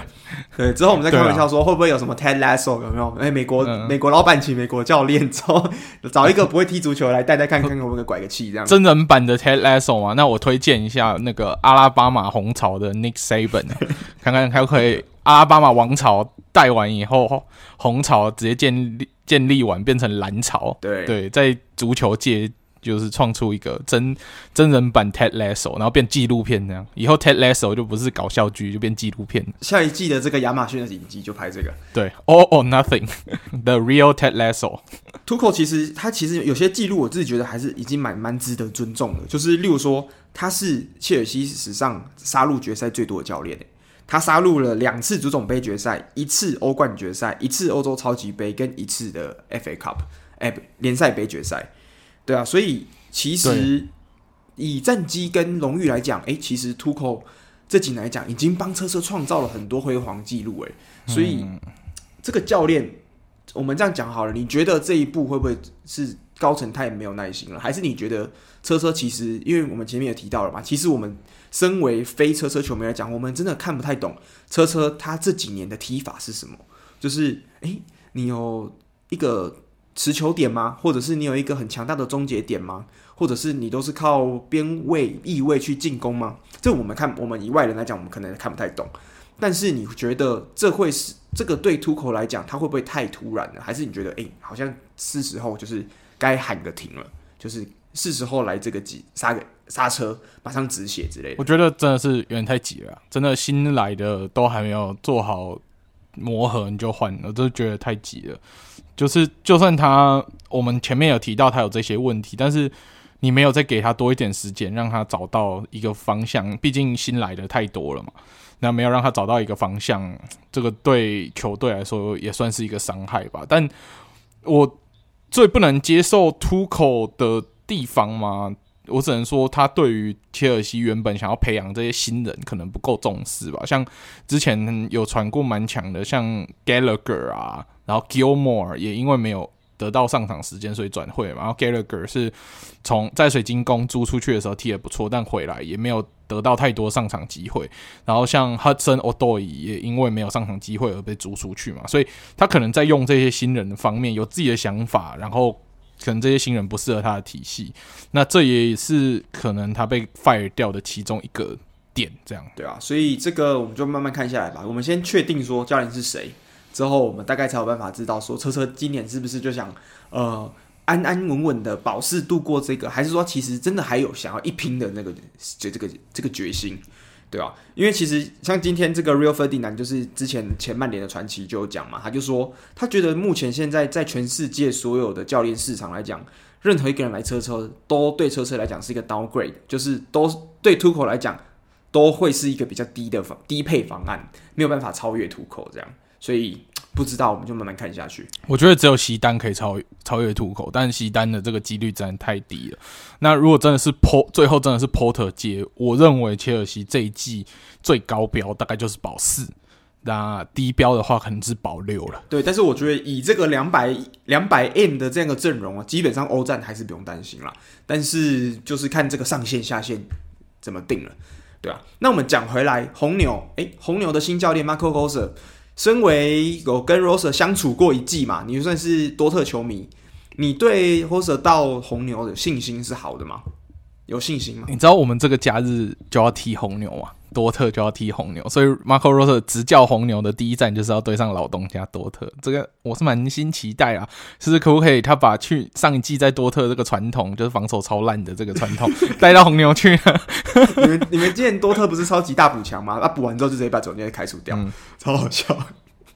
对，之后我们再开玩笑说，会不会有什么 Ted Lasso 有没有？哎，美国、嗯、美国老板请美国教练，之后找一个不会踢足球来带带看看，可不可以拐个气这样。真人版的 Ted Lasso 嘛？那我推荐一下那个阿拉巴马红潮的 Nick Saban，看看他可以阿拉巴马王朝带完以后，红潮直接建立建立完变成蓝潮。对对，在足球界。就是创出一个真真人版 Ted Lasso，然后变纪录片那样。以后 Ted Lasso 就不是搞笑剧，就变纪录片。下一季的这个亚马逊的影集就拍这个。对，All or Nothing，The Real Ted Lasso。Tuchel 其实他其实有些记录，我自己觉得还是已经蛮蛮值得尊重的。就是例如说，他是切尔西史上杀入决赛最多的教练，他杀入了两次足总杯决赛，一次欧冠决赛，一次欧洲超级杯，跟一次的 FA Cup，哎，联赛杯决赛。对啊，所以其实以战绩跟荣誉来讲，哎，其实 Tuchel 这几年来讲，已经帮车车创造了很多辉煌记录，哎，所以、嗯、这个教练，我们这样讲好了，你觉得这一步会不会是高层太没有耐心了，还是你觉得车车其实，因为我们前面也提到了嘛，其实我们身为非车车球迷来讲，我们真的看不太懂车车他这几年的踢法是什么，就是哎，你有一个。持球点吗？或者是你有一个很强大的终结点吗？或者是你都是靠边位、翼位去进攻吗？这我们看，我们以外人来讲，我们可能看不太懂。但是你觉得这会是这个对 Tuchel 来讲，他会不会太突然了？还是你觉得，哎、好像是时候就是该喊个停了，就是是时候来这个急刹个刹车，马上止血之类的？我觉得真的是有点太急了，真的新来的都还没有做好磨合你就换，我都觉得太急了。就是，就算他，我们前面有提到他有这些问题，但是你没有再给他多一点时间，让他找到一个方向。毕竟新来的太多了嘛，那没有让他找到一个方向，这个对球队来说也算是一个伤害吧。但我最不能接受 Tuchel 的地方嘛，我只能说他对于切尔西原本想要培养这些新人可能不够重视吧。像之前有传过蛮强的，像 Gallagher 啊。然后 Gilmore 也因为没有得到上场时间，所以转会嘛。然后 Gallagher 是从在水晶宫租出去的时候踢得不错，但回来也没有得到太多上场机会。然后像 Hudson Odoi 也因为没有上场机会而被租出去嘛，所以他可能在用这些新人的方面有自己的想法，然后可能这些新人不适合他的体系，那这也是可能他被 fire 掉的其中一个点。这样对啊，所以这个我们就慢慢看下来吧。我们先确定说教练是谁。之后，我们大概才有办法知道说，车车今年是不是就想呃安安稳稳的保释度过这个，还是说其实真的还有想要一拼的那个就这个这个决心，对吧？因为其实像今天这个 Real Ferdinand 就是之前前曼联的传奇就有讲嘛，他就说他觉得目前现在在全世界所有的教练市场来讲，任何一个人来车车都对车车来讲是一个 downgrade，就是都对 Tuco 来讲都会是一个比较低的低配方案，没有办法超越 Tuco 这样。所以不知道，我们就慢慢看下去。我觉得只有西丹可以超越超越图口，但是西丹的这个几率真的太低了。那如果真的是 Port，最后真的是 Porter 接，我认为切尔西这一季最高标大概就是保四，那低标的话可能是保六了。对，但是我觉得以这个两百两百 M 的这样的阵容啊，基本上欧战还是不用担心了。但是就是看这个上限下限怎么定了，对啊。那我们讲回来，红牛，诶，红牛的新教练 Marco Rose。身为有跟 Rose 相处过一季嘛，你就算是多特球迷，你对 Rose 到红牛的信心是好的吗？有信心吗？你知道我们这个假日就要踢红牛啊，多特就要踢红牛，所以 Marco Rose 执教红牛的第一站就是要对上老东家多特，这个我是满心期待啊，是不是可不可以他把去上一季在多特这个传统，就是防守超烂的这个传统 带到红牛去呢？你们你们之前多特不是超级大补强吗？他、啊、补完之后就直接把总监开除掉，嗯、超好笑。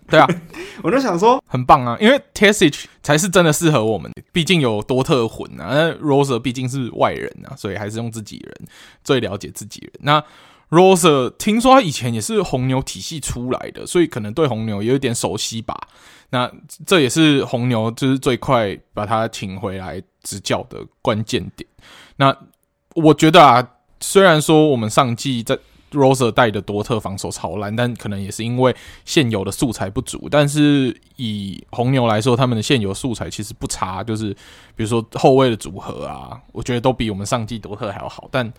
对啊，我就想说很棒啊，因为 Terzic 才是真的适合我们，毕竟有多特混啊。那 Rose 毕竟是外人啊，所以还是用自己人最了解自己人。那 Rose 听说他以前也是红牛体系出来的，所以可能对红牛也有一点熟悉吧。那这也是红牛就是最快把他请回来执教的关键点。那我觉得啊，虽然说我们上季在 Rose 带的多特防守超烂，但可能也是因为现有的素材不足。但是以红牛来说，他们的现有素材其实不差，就是比如说后卫的组合啊，我觉得都比我们上季多特还要好。但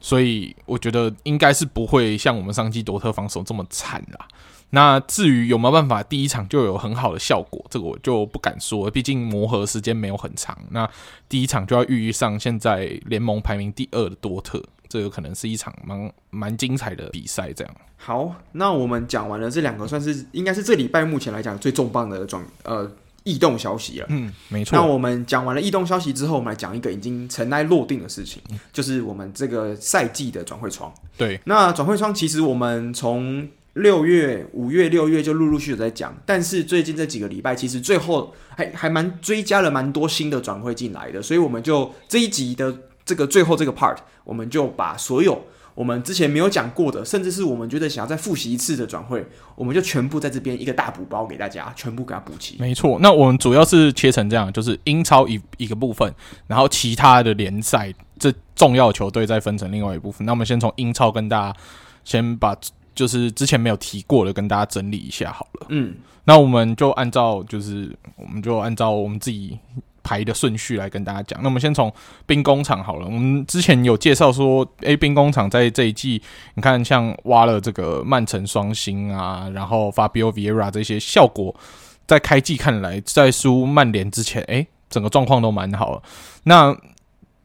所以我觉得应该是不会像我们上季多特防守这么惨啦。那至于有没有办法第一场就有很好的效果，这个我就不敢说，毕竟磨合时间没有很长。那第一场就要遇上现在联盟排名第二的多特。这个可能是一场蛮蛮精彩的比赛，这样。好，那我们讲完了这两个，算是应该是这礼拜目前来讲最重磅的转呃异动消息了。嗯，没错。那我们讲完了异动消息之后，我们来讲一个已经尘埃落定的事情，嗯、就是我们这个赛季的转会窗。对，那转会窗其实我们从六月、五月、六月就陆陆续续在讲，但是最近这几个礼拜，其实最后还还蛮追加了蛮多新的转会进来的，所以我们就这一集的。这个最后这个 part，我们就把所有我们之前没有讲过的，甚至是我们觉得想要再复习一次的转会，我们就全部在这边一个大补包给大家，全部给它补齐。没错，那我们主要是切成这样，就是英超一一个部分，然后其他的联赛这重要球队再分成另外一部分。那我们先从英超跟大家先把就是之前没有提过的跟大家整理一下好了。嗯，那我们就按照就是我们就按照我们自己。排的顺序来跟大家讲，那我们先从兵工厂好了。我们之前有介绍说，诶，兵工厂在这一季，你看像挖了这个曼城双星啊，然后 Fabio Vieira 这些效果，在开季看来，在输曼联之前，诶，整个状况都蛮好。那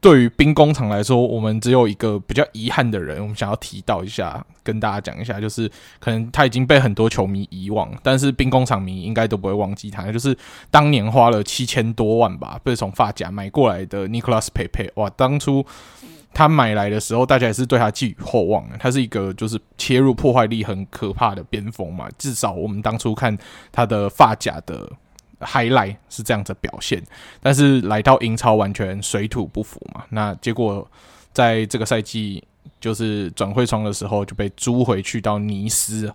对于兵工厂来说，我们只有一个比较遗憾的人，我们想要提到一下，跟大家讲一下，就是可能他已经被很多球迷遗忘，但是兵工厂迷应该都不会忘记他，就是当年花了七千多万吧，被从发夹买过来的 Nicolas Pepe。哇，当初他买来的时候，大家也是对他寄予厚望的，他是一个就是切入破坏力很可怕的边锋嘛，至少我们当初看他的发甲的。Highlight 是这样子表现，但是来到英超完全水土不服嘛。那结果在这个赛季就是转会窗的时候就被租回去到尼斯，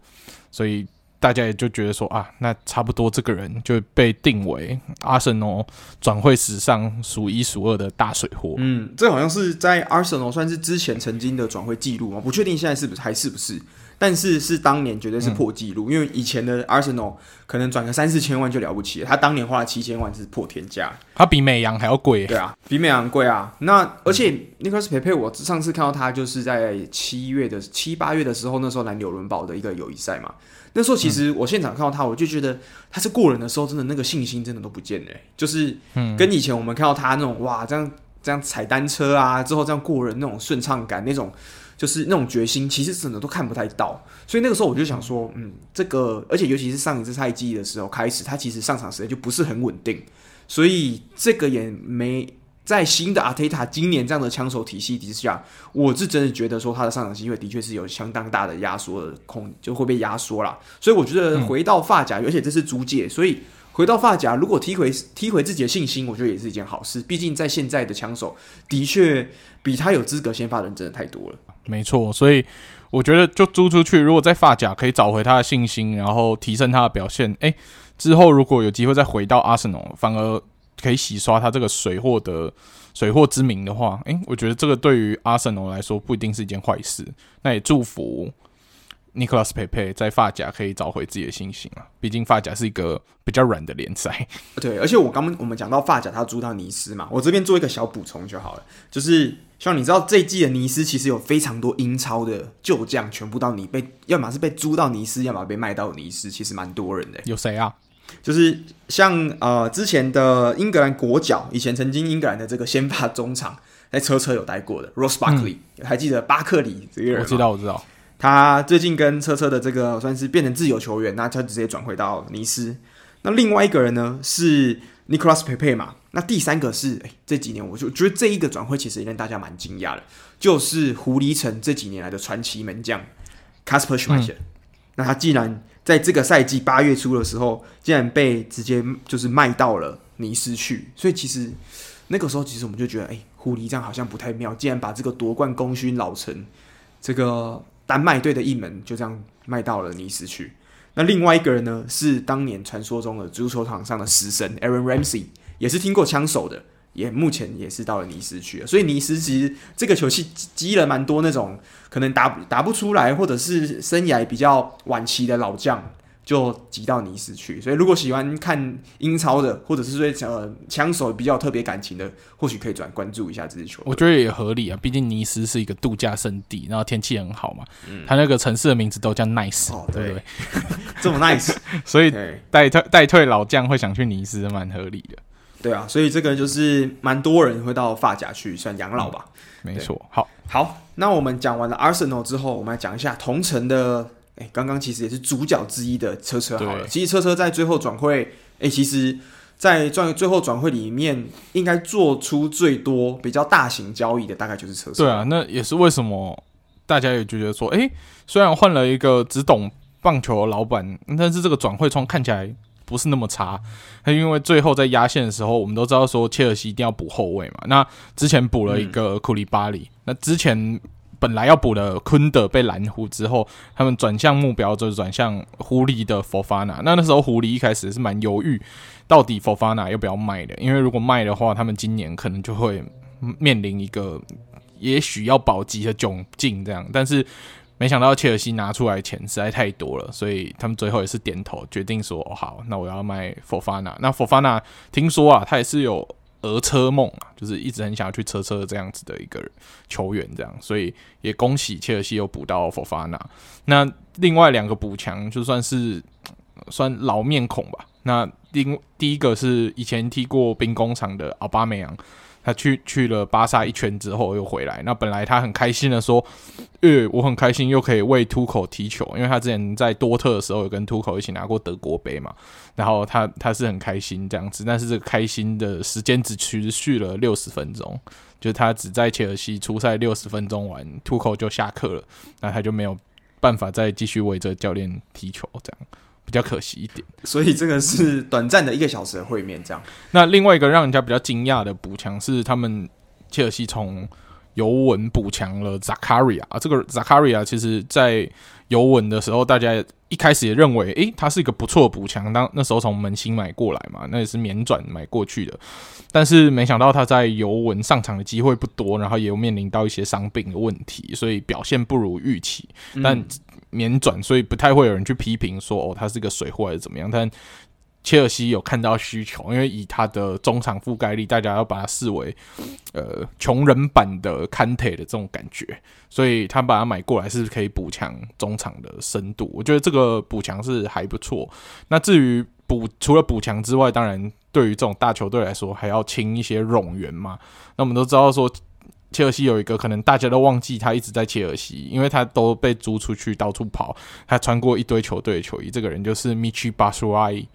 所以大家也就觉得说啊，那差不多这个人就被定为阿森纳转会史上数一数二的大水货。嗯，这好像是在阿森纳算是之前曾经的转会记录嘛，不确定现在是不是还是不是。但是是当年绝对是破纪录，嗯，因为以前的 Arsenal 可能转个三四千万就了不起了，他当年花了七千万是破天价，他比美羊还要贵，对啊，比美羊贵啊。那而且 Nicolas Pepe，我上次看到他就是在七月的七八月的时候，那时候来纽伦堡的一个友谊赛嘛，那时候其实我现场看到他，我就觉得他是过人的时候，真的那个信心真的都不见了，欸，就是跟以前我们看到他那种哇这样这样踩单车啊之后这样过人那种顺畅感那种。就是那种决心，其实真的都看不太到，所以那个时候我就想说，嗯，这个，而且尤其是上一次赛季的时候开始，他其实上场时间就不是很稳定，所以这个也没在新的阿特塔今年这样的枪手体系底下，我是真的觉得说他的上场机会的确是有相当大的压缩的空，就会被压缩了。所以我觉得回到发夹，而且这是租借，所以回到发甲，如果踢回踢回自己的信心，我觉得也是一件好事。毕竟在现在的枪手的确比他有资格先发的人真的太多了。没错，所以我觉得就租出去，如果在发甲可以找回他的信心，然后提升他的表现，诶，之后如果有机会再回到阿森纳，反而可以洗刷他这个水货的水货之名的话，诶，我觉得这个对于阿森纳来说不一定是一件坏事。那也祝福。尼克拉斯佩佩在发甲可以找回自己的信心啊！毕竟发甲是一个比较软的联赛。对，而且我刚刚我们讲到发甲，他租到尼斯嘛，我这边做一个小补充就好了。就是像你知道，这一季的尼斯其实有非常多英超的旧将，全部到你被，要么是被租到尼斯，要么被卖到尼斯，其实蛮多人的。有谁啊？就是像呃之前的英格兰国脚，以前曾经英格兰的这个先发中场，在车车有待过的 Ross Barkley，嗯，还记得巴克里这个人吗？我知道，我知道。他最近跟车车的这个算是变成自由球员，那他直接转回到尼斯。那另外一个人呢是 Nicolas Pepe 嘛？那第三个是哎、欸，这几年我就觉得这一个转会其实也让大家蛮惊讶的，就是狐狸城这几年来的传奇门将 Casper Schmeichel。嗯、那他既然在这个赛季八月初的时候，竟然被直接就是卖到了尼斯去，所以其实那个时候其实我们就觉得，哎、欸，狐狸这样好像不太妙，竟然把这个夺冠功勋老臣这个。丹麦队的一门就这样卖到了尼斯去。那另外一个人呢，是当年传说中的足球场上的食神 Aaron Ramsey，也是听过枪手的，也目前也是到了尼斯去了。所以尼斯其实这个球系积了蛮多那种可能打打不出来，或者是生涯比较晚期的老将。就挤到尼斯去，所以如果喜欢看英超的，或者是对呃枪手比较特别感情的，或许可以转关注一下这支球队。我觉得也合理啊，毕竟尼斯是一个度假胜地，然后天气很好嘛。嗯，他那个城市的名字都叫 Nice，哦，对不对？这么 Nice，所以代退代退老将会想去尼斯，蛮合理的。对啊，所以这个就是蛮多人会到发甲去算养老吧。嗯，没错，好，好，那我们讲完了 Arsenal 之后，我们来讲一下同城的。哎，刚刚其实也是主角之一的车车好了。其实车车在最后转会，哎，其实，在转最后转会里面，应该做出最多比较大型交易的，大概就是车车。对啊，那也是为什么大家也觉得说，哎，虽然换了一个只懂棒球的老板，但是这个转会窗看起来不是那么差。那因为最后在压线的时候，我们都知道说切尔西一定要补后卫嘛。那之前补了一个库里巴里，嗯，那之前。本来要补的昆德被蓝湖之后，他们转向目标就是转向狐狸的佛法纳。那那时候狐狸一开始是蛮犹豫，到底佛法纳要不要卖的，因为如果卖的话，他们今年可能就会面临一个也许要保级的窘境这样。但是没想到切尔西拿出来钱实在太多了，所以他们最后也是点头决定说：“，好，那我要卖佛法纳。”那佛法纳听说啊，他也是有。儿车梦啊，就是一直很想要去车车这样子的一个球员，这样，所以也恭喜切尔西又补到佛法纳。那另外两个补强就算是算老面孔吧。那第第一个是以前踢过兵工厂的奥巴梅扬。他去去了巴萨一圈之后又回来，那本来他很开心的说：“呃，我很开心又可以为突口踢球，因为他之前在多特的时候有跟突口一起拿过德国杯嘛。”然后他他是很开心这样子，但是这个开心的时间只持续了六十分钟，就是他只在切尔西出赛六十分钟完，突口就下课了，那他就没有办法再继续为这个教练踢球这样。比较可惜一点，所以这个是短暂的一个小时的会面，这样。那另外一个让人家比较惊讶的补强是，他们切尔西从尤文补强了 Zakaria 啊，这个 Zakaria 其实在尤文的时候，大家一开始也认为，诶，他是一个不错的补强，当那时候从门兴买过来嘛，那也是免转买过去的，但是没想到他在尤文上场的机会不多，然后也有面临到一些伤病的问题，所以表现不如预期，但免转，所以不太会有人去批评说，哦，他是个水货还是怎么样，但。切尔西有看到需求，因为以他的中场覆盖力，大家要把它视为呃穷人版的坎特的这种感觉，所以他把它买过来是可以补强中场的深度。我觉得这个补强是还不错。那至于补除了补强之外，当然对于这种大球队来说，还要清一些冗员嘛。那我们都知道说，切尔西有一个可能大家都忘记他一直在切尔西，因为他都被租出去到处跑，他穿过一堆球队的球衣。这个人就是 Michy Batshuayi。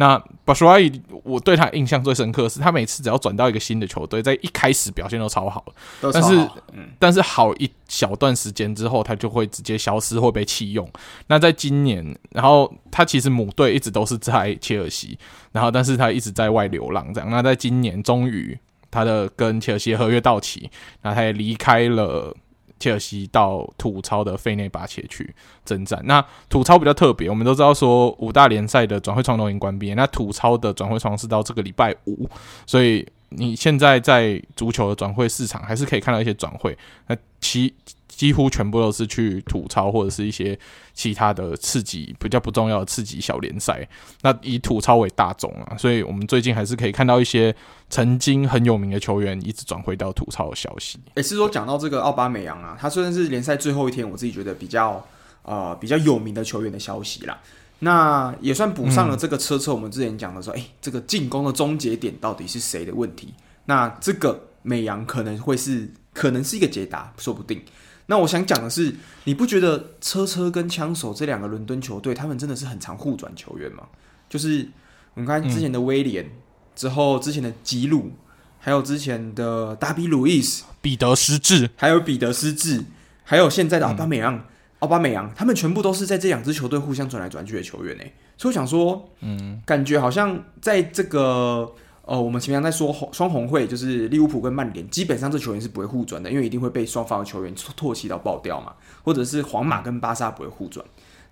那巴舒阿伊，我对他印象最深刻的是，他每次只要转到一个新的球队，在一开始表现都超好，超好但是，嗯、但是好一小段时间之后，他就会直接消失或被弃用。那在今年，然后他其实母队一直都是在切尔西，然后但是他一直在外流浪这样。那在今年，终于他的跟切尔西合约到期，那他也离开了。切尔西到土超的费内巴切去征战。那土超比较特别，我们都知道说五大联赛的转会窗都已经关闭，那土超的转会窗是到这个礼拜五，所以你现在在足球的转会市场还是可以看到一些转会。那其几乎全部都是去吐槽或者是一些其他的刺激比较不重要的刺激小联赛。那以吐槽为大宗啊，所以我们最近还是可以看到一些曾经很有名的球员一直转回到吐槽的消息。诶，是说讲到这个奥巴美扬啊，他虽然是联赛最后一天，我自己觉得比较呃比较有名的球员的消息啦。那也算补上了这个车车。我们之前讲的说，诶、这个进攻的终结点到底是谁的问题？那这个美扬可能会是可能是一个解答，说不定。那我想讲的是，你不觉得车车跟枪手这两个伦敦球队，他们真的是很常互转球员吗？就是我们看之前的威廉，嗯、之后之前的吉鲁，还有之前的达比鲁伊斯、彼得斯治，还有彼得斯治，还有现在的奥巴美扬、奥巴美扬，他们全部都是在这两支球队互相转来转去的球员诶。所以我想说，嗯，感觉好像在这个。哦，我们前面在说红双红会，就是利物浦跟曼联，基本上这球员是不会互转的，因为一定会被双方的球员唾弃到爆掉嘛。或者是皇马跟巴萨不会互转，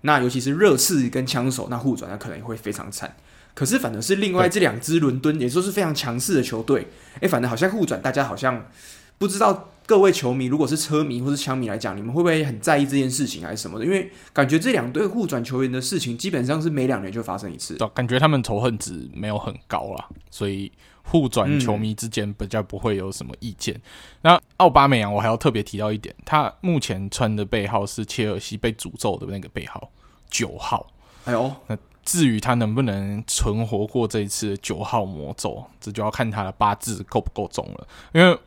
那尤其是热刺跟枪手，那互转那可能会非常惨。可是反而是另外这两支伦敦，也就是非常强势的球队，哎、反正好像互转，大家好像不知道。各位球迷，如果是车迷或是枪迷来讲，你们会不会很在意这件事情还是什么的？因为感觉这两队互转球员的事情，基本上是每两年就发生一次。感觉他们仇恨值没有很高啦，所以互转球迷之间比较不会有什么意见。嗯、那奥巴梅扬，我还要特别提到一点，他目前穿的背号是切尔西被诅咒的那个背号九号。哎呦，那至于他能不能存活过这一次九号魔咒，这就要看他的八字够不够重了，因为。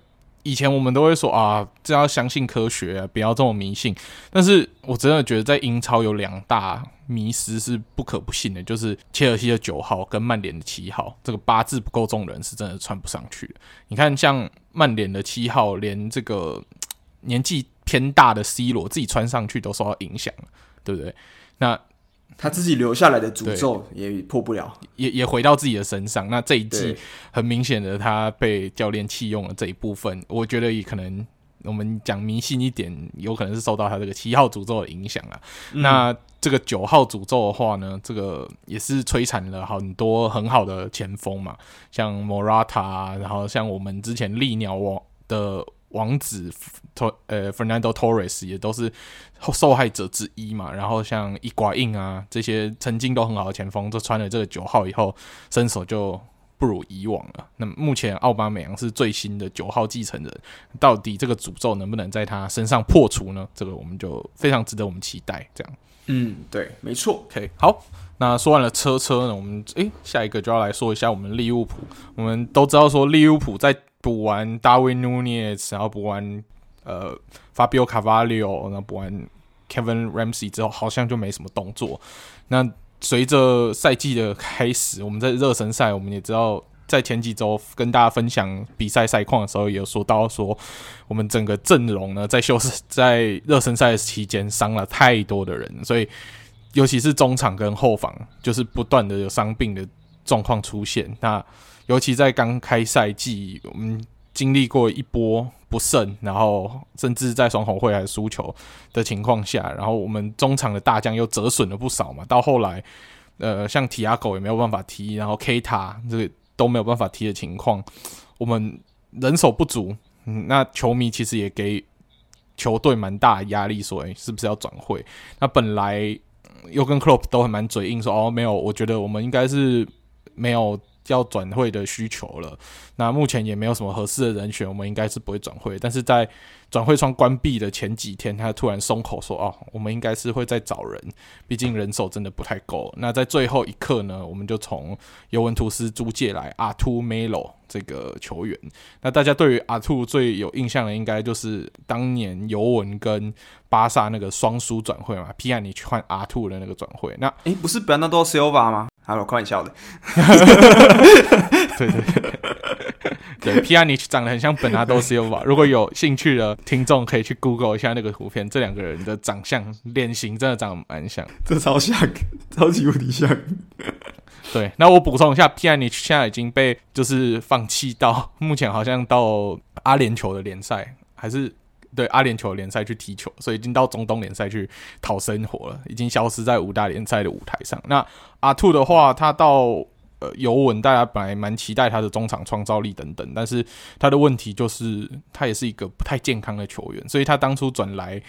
以前我们都会说啊，这要相信科学，不要这么迷信。但是我真的觉得，在英超有两大迷思是不可不信的，就是切尔西的九号跟曼联的七号，这个八字不够重的人是真的穿不上去的。你看，像曼联的七号，连这个年纪偏大的 C 罗自己穿上去都受到影响，对不对？那。他自己留下来的诅咒也破不了，也也回到自己的身上。那这一季很明显的，他被教练弃用了这一部分，我觉得也可能我们讲迷信一点，有可能是受到他这个七号诅咒的影响了。嗯、那这个九号诅咒的话呢，这个也是摧残了很多很好的前锋嘛，像 Morata，然后像我们之前利鸟王的。王子托呃，Fernando Torres 也都是受害者之一嘛。然后像伊瓜因啊这些曾经都很好的前锋，都穿了这个九号以后，身手就不如以往了。那么目前奥巴梅扬是最新的九号继承人，到底这个诅咒能不能在他身上破除呢？这个我们就非常值得我们期待。这样，嗯，对，没错。OK，好，那说完了车车呢，我们诶下一个就要来说一下我们利物浦。我们都知道说利物浦在。补完 Darwin Nunez，然后补完呃 Fabio Carvalho，然后补完 Kevin Ramsey 之后，好像就没什么动作。那随着赛季的开始，我们在热身赛，我们也知道，在前几周跟大家分享比赛赛况的时候，也有说到说，我们整个阵容呢，在休斯在热身赛期间伤了太多的人，所以尤其是中场跟后防，就是不断的有伤病的状况出现。那尤其在刚开赛季，我们经历过一波不胜，然后甚至在双红会还输球的情况下，然后我们中场的大将又折损了不少嘛。到后来，呃，像提亚狗也没有办法踢，然后 K 塔这个都没有办法踢的情况，我们人手不足。嗯，那球迷其实也给球队蛮大的压力，说，诶，是不是要转会？那本来又跟 Klopp 都很蛮嘴硬，说，哦，没有，我觉得我们应该是没有。要转会的需求了，那目前也没有什么合适的人选，我们应该是不会转会。但是在转会窗关闭的前几天，他突然松口说：“哦，我们应该是会再找人，毕竟人手真的不太够。”那在最后一刻呢，我们就从尤文图斯租借来阿图梅罗这个球员。那大家对于阿图最有印象的，应该就是当年尤文跟巴萨那个双输转会嘛，皮亚尼去换阿图的那个转会。那诶，不是本纳多·开玩笑的，对对对，对，Pjanic 长得很像本阿多西尔瓦。如果有兴趣的听众，可以去 Google 一下那个图片，这两个人的长相、脸型真的长得蛮像，这超像，超级无敌像。对，那我补充一下，Pjanic 现在已经被就是放弃到目前好像到阿联酋的联赛还是。对阿联酋联赛去踢球，所以已经到中东联赛去讨生活了，已经消失在五大联赛的舞台上。那阿兔的话，他到呃尤文，大家本来蛮期待他的中场创造力等等，但是他的问题就是他也是一个不太健康的球员，所以他当初转来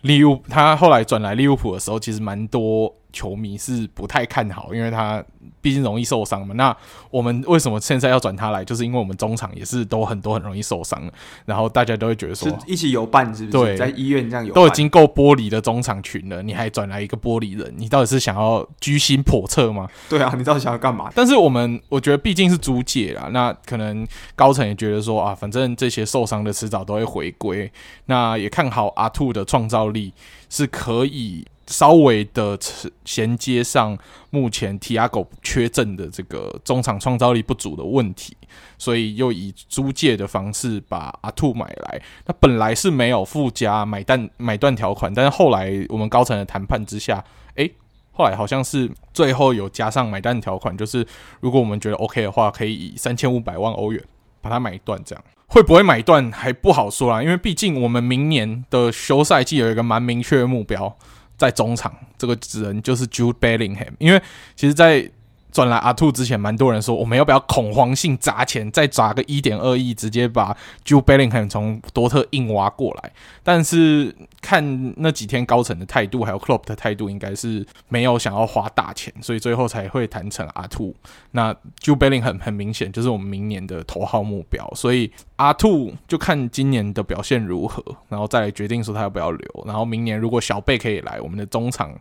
利物，他后来转来利物浦的时候，其实蛮多。球迷是不太看好，因为他毕竟容易受伤嘛。那我们为什么现在要转他来？就是因为我们中场也是都很多很容易受伤，然后大家都会觉得说，一起有伴是不是？对，在医院这样有都已经够玻璃的中场群了，你还转来一个玻璃人，你到底是想要居心叵测吗？对啊，你到底想要干嘛？但是我们我觉得毕竟是租借啦，那可能高层也觉得说啊，反正这些受伤的迟早都会回归，那也看好阿兔的创造力是可以。稍微的衔接上目前提亚狗缺阵的这个中场创造力不足的问题，所以又以租借的方式把阿兔买来。那本来是没有附加买断买断条款，但是后来我们高层的谈判之下，诶，后来好像是最后有加上买断条款，就是如果我们觉得 OK 的话，可以以三千五百万欧元把它买断。这样会不会买断还不好说啦，因为毕竟我们明年的休赛季有一个蛮明确的目标。在中场，这个人就是 Jude Bellingham，因为其实，在转来阿兔之前，蛮多人说我们要不要恐慌性砸钱，再砸个一点二亿，直接把 Jude Bellingham 从多特硬挖过来。但是看那几天高层的态度，还有 Klopp 的态度，应该是没有想要花大钱，所以最后才会谈成阿兔。那 Jude Bellingham 很很明显就是我们明年的头号目标，所以阿兔就看今年的表现如何，然后再来决定说他要不要留。然后明年如果小贝可以来，我们的中场。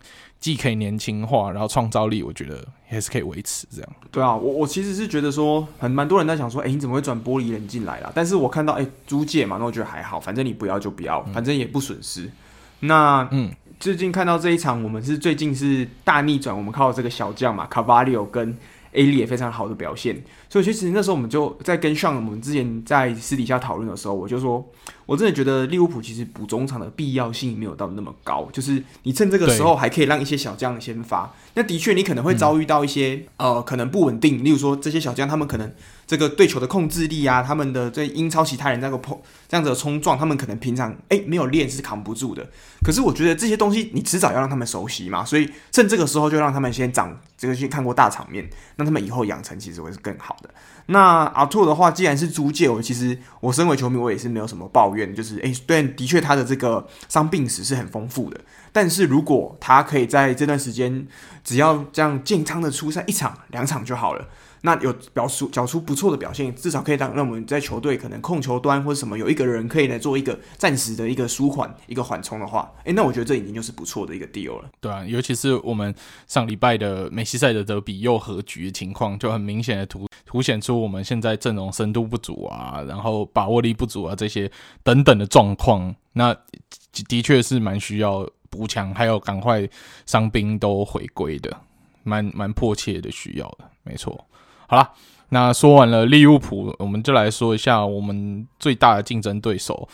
既可以年轻化，然后创造力，我觉得还是可以维持这样。对啊，我我其实是觉得说，很蛮多人在想说，哎，你怎么会转玻璃人进来啦？但是我看到，哎，租借嘛，那我觉得还好，反正你不要就不要，反正也不损失。嗯、那嗯，最近看到这一场，我们是最近是大逆转，我们靠这个小将嘛，卡巴利奥跟。A 力也非常好的表现，所以其实那时候我们就在跟上我们之前在私底下讨论的时候，我就说，我真的觉得利物浦其实补中场的必要性没有到那么高，就是你趁这个时候还可以让一些小将先发。那的确你可能会遭遇到一些、嗯、呃可能不稳定，例如说这些小将他们可能这个对球的控制力啊，他们的这英超其他人那个碰这样子的冲撞，他们可能平常诶没有练是扛不住的。可是我觉得这些东西你迟早要让他们熟悉嘛，所以趁这个时候就让他们先长这个去看过大场面。那他们以后养成其实会是更好的。那阿兔的话，既然是租借，我其实我身为球迷，我也是没有什么抱怨。就是诶，对，的确他的这个伤病史是很丰富的。但是如果他可以在这段时间，只要这样健康的出赛一场两场就好了。那有表出缴出不错的表现，至少可以让让我们在球队可能控球端或者什么有一个人可以来做一个暂时的一个舒缓、一个缓冲的话，诶，那我觉得这已经就是不错的一个 deal 了。对啊，尤其是我们上礼拜的梅西赛的德比又和局的情况，就很明显的凸凸显出我们现在阵容深度不足啊，然后把握力不足啊这些等等的状况，那的确是蛮需要补强，还有赶快伤兵都回归的，蛮蛮迫切的需要的，没错。好了，那说完了利物浦，我们就来说一下我们最大的竞争对手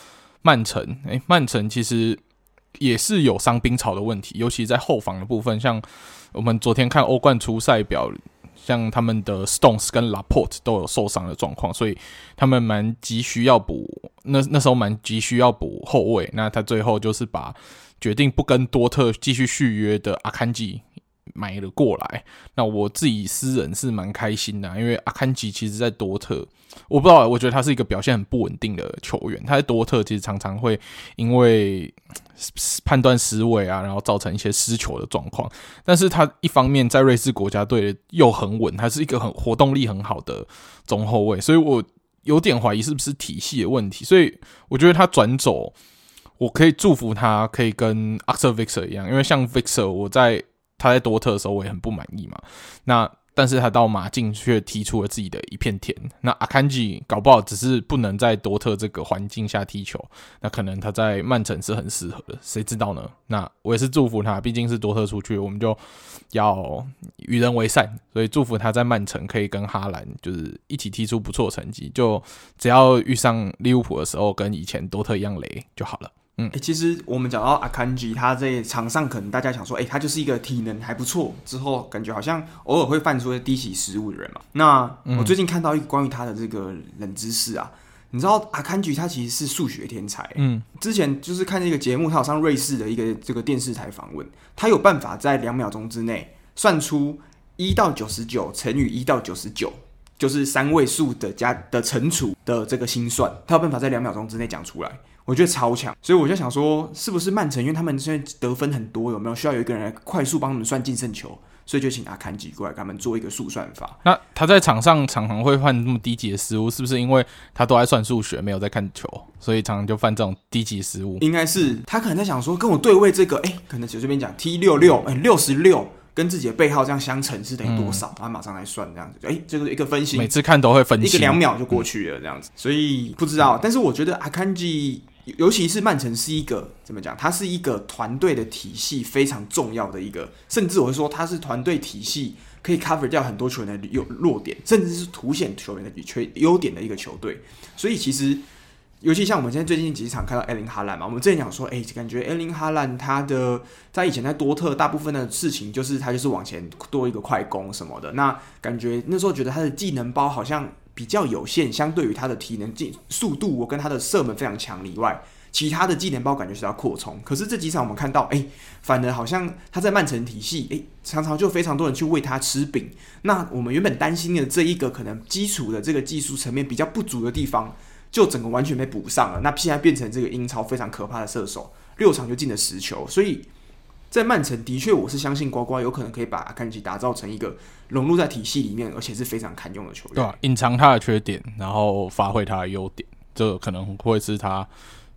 曼城。诶，曼城其实也是有伤兵潮的问题，尤其在后防的部分。像我们昨天看欧冠出赛表，像他们的 Stones 跟 Laporte 都有受伤的状况，所以他们蛮急需要补。那那时候蛮急需要补后卫，那他最后就是把决定不跟多特继续续约的阿坎吉买了过来。那我自己私人是蛮开心的，因为阿坎吉其实在多特，我不知道，我觉得他是一个表现很不稳定的球员。他在多特其实常常会因为判断失位啊，然后造成一些失球的状况。但是他一方面在瑞士国家队又很稳，他是一个很活动力很好的中后卫，所以我有点怀疑是不是体系的问题。所以我觉得他转走，我可以祝福他，可以跟 Axel Witsel 一样，因为像 Witsel 我在他在多特的时候我也很不满意嘛。那但是他到马竞却踢出了自己的一片天。那阿坎吉搞不好只是不能在多特这个环境下踢球，那可能他在曼城是很适合的，谁知道呢？那我也是祝福他，毕竟是多特出去，我们就要与人为善，所以祝福他在曼城可以跟哈兰就是一起踢出不错成绩，就只要遇上利物浦的时候跟以前多特一样雷就好了。嗯、欸，其实我们讲到阿坎吉，他在场上可能大家想说，哎、欸，他就是一个体能还不错，之后感觉好像偶尔会犯出低级失误的人嘛。那我最近看到一个关于他的这个冷知识啊，你知道阿坎吉他其实是数学天才。嗯，之前就是看这个节目，他好像瑞士的一个这个电视台访问，他有办法在两秒钟之内算出一到九十九乘以一到九十九，就是三位数的加的乘除的这个心算，他有办法在两秒钟之内讲出来。我觉得超强，所以我就想说，是不是曼城因为他们现在得分很多，有没有需要有一个人来快速帮他们算净胜球？所以就请阿坎吉过来给他们做一个速算法。那他在场上常常会犯这么低级的失误，是不是因为他都在算数学，没有在看球，所以常常就犯这种低级失误？应该是他可能在想说，跟我对位这个，哎、欸，可能就这边讲 T 六六，哎，六十六跟自己的背号这样相乘是等于多少？他、嗯、马上来算这样子，哎、欸，这个一个分析，每次看都会分析，一个两秒就过去了这样子。嗯、所以不知道，但是我觉得阿坎吉。尤其是曼城是一个怎么讲？它是一个团队的体系非常重要的一个，甚至我会说它是团队体系可以 cover 掉很多球员的优弱点，甚至是凸显球员的缺优点的一个球队。所以其实，尤其像我们现在最近几场看到艾琳哈兰嘛，我们之前讲说，哎、欸，感觉艾琳哈兰他的在以前在多特大部分的事情就是他就是往前多一个快攻什么的，那感觉那时候觉得他的技能包好像。比较有限，相对于他的体能、进速度，我跟他的射门非常强以外，其他的技能包感觉是要扩充。可是这几场我们看到，哎、反而好像他在曼城体系，哎、常常就非常多人去喂他吃饼。那我们原本担心的这一个可能基础的这个技术层面比较不足的地方，就整个完全被补上了。那现在变成这个英超非常可怕的射手，六场就进了十球，所以。在曼城的确，我是相信瓜瓜有可能可以把阿坎吉打造成一个融入在体系里面，而且是非常堪用的球员。对啊，隐藏他的缺点，然后发挥他的优点，这可能会是他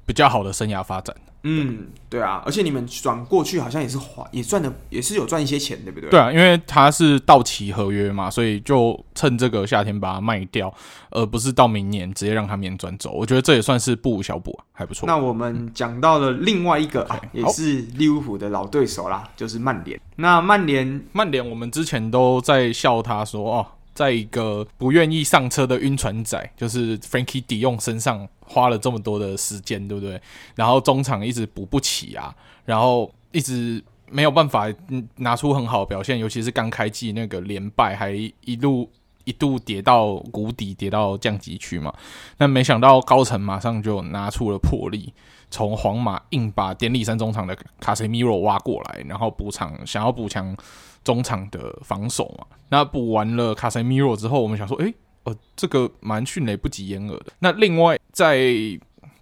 比较好的生涯发展。嗯，对啊，而且你们转过去好像也是花，也赚的也是有赚一些钱，对不对？对啊，因为他是到期合约嘛，所以就趁这个夏天把它卖掉，而不是到明年直接让他免转走。我觉得这也算是不无小补啊，还不错。那我们讲到了另外一个、嗯、啊，也是利物浦的老对手啦，就是曼联。那曼联，曼联，我们之前都在笑他说哦。在一个不愿意上车的晕船仔，就是 Frankie 迪用身上花了这么多的时间，对不对？然后中场一直补不起啊，然后一直没有办法拿出很好的表现，尤其是刚开季那个连败，还一路一度跌到谷底，跌到降级区嘛。那没想到高层马上就拿出了魄力，从皇马硬把典礼山中场的卡塞米罗挖过来，然后补偿，想要补强。中场的防守嘛，那补完了卡塞米罗之后，我们想说，诶、欸，呃，这个蛮迅雷不及掩耳的。那另外，在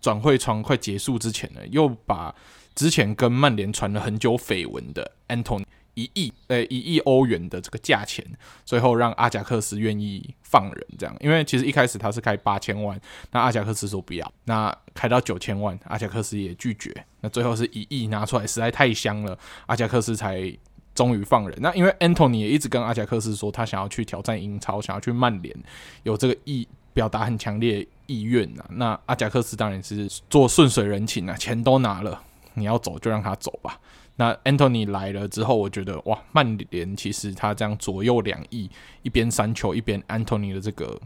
转会窗快结束之前呢，又把之前跟曼联传了很久绯闻的 Anton 一亿，呃，一亿欧元的这个价钱，最后让阿贾克斯愿意放人，这样，因为其实一开始他是开八千万，那阿贾克斯说不要，那开到九千万，阿贾克斯也拒绝，那最后是一亿拿出来，实在太香了，阿贾克斯才。终于放人，那因为 Antony 也一直跟阿贾克斯说，他想要去挑战英超，想要去曼联，有这个意表达很强烈意愿呐。那阿贾克斯当然是做顺水人情啊，钱都拿了，你要走就让他走吧。那 Antony 来了之后，我觉得哇，曼联其实他这样左右两翼，一边三球，一边 Antony 的这个。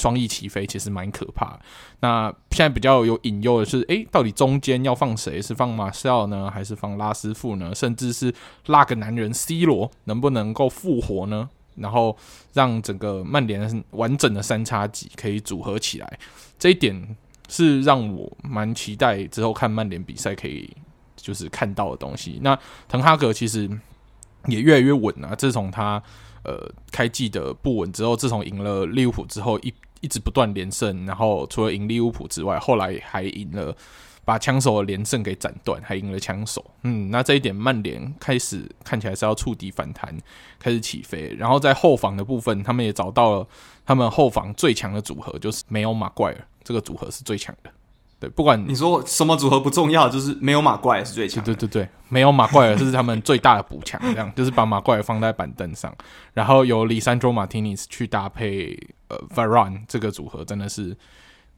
双翼齐飞其实蛮可怕。那现在比较有引诱的是，诶，到底中间要放谁？是放马塞尔呢，还是放拉师傅呢？甚至是那个男人 C 罗能不能够复活呢？然后让整个曼联完整的三叉戟可以组合起来，这一点是让我蛮期待之后看曼联比赛可以就是看到的东西。那滕哈格其实也越来越稳啊，自从他呃开季的不稳之后，自从赢了利物浦之后，一一直不断连胜，然后除了赢利物浦之外，后来还赢了。把枪手的连胜给斩断，还赢了枪手。嗯，那这一点曼联开始看起来是要触底反弹，开始起飞。然后在后防的部分，他们也找到了他们后防最强的组合，就是没有马怪尔这个组合是最强的。对，不管你说什么组合不重要，就是没有马怪尔是最强。对对对，没有马怪尔是他们最大的补强，这样 就是把马怪尔放在板凳上，然后由里山卓马提尼斯去搭配呃 Varane 这个组合，真的是。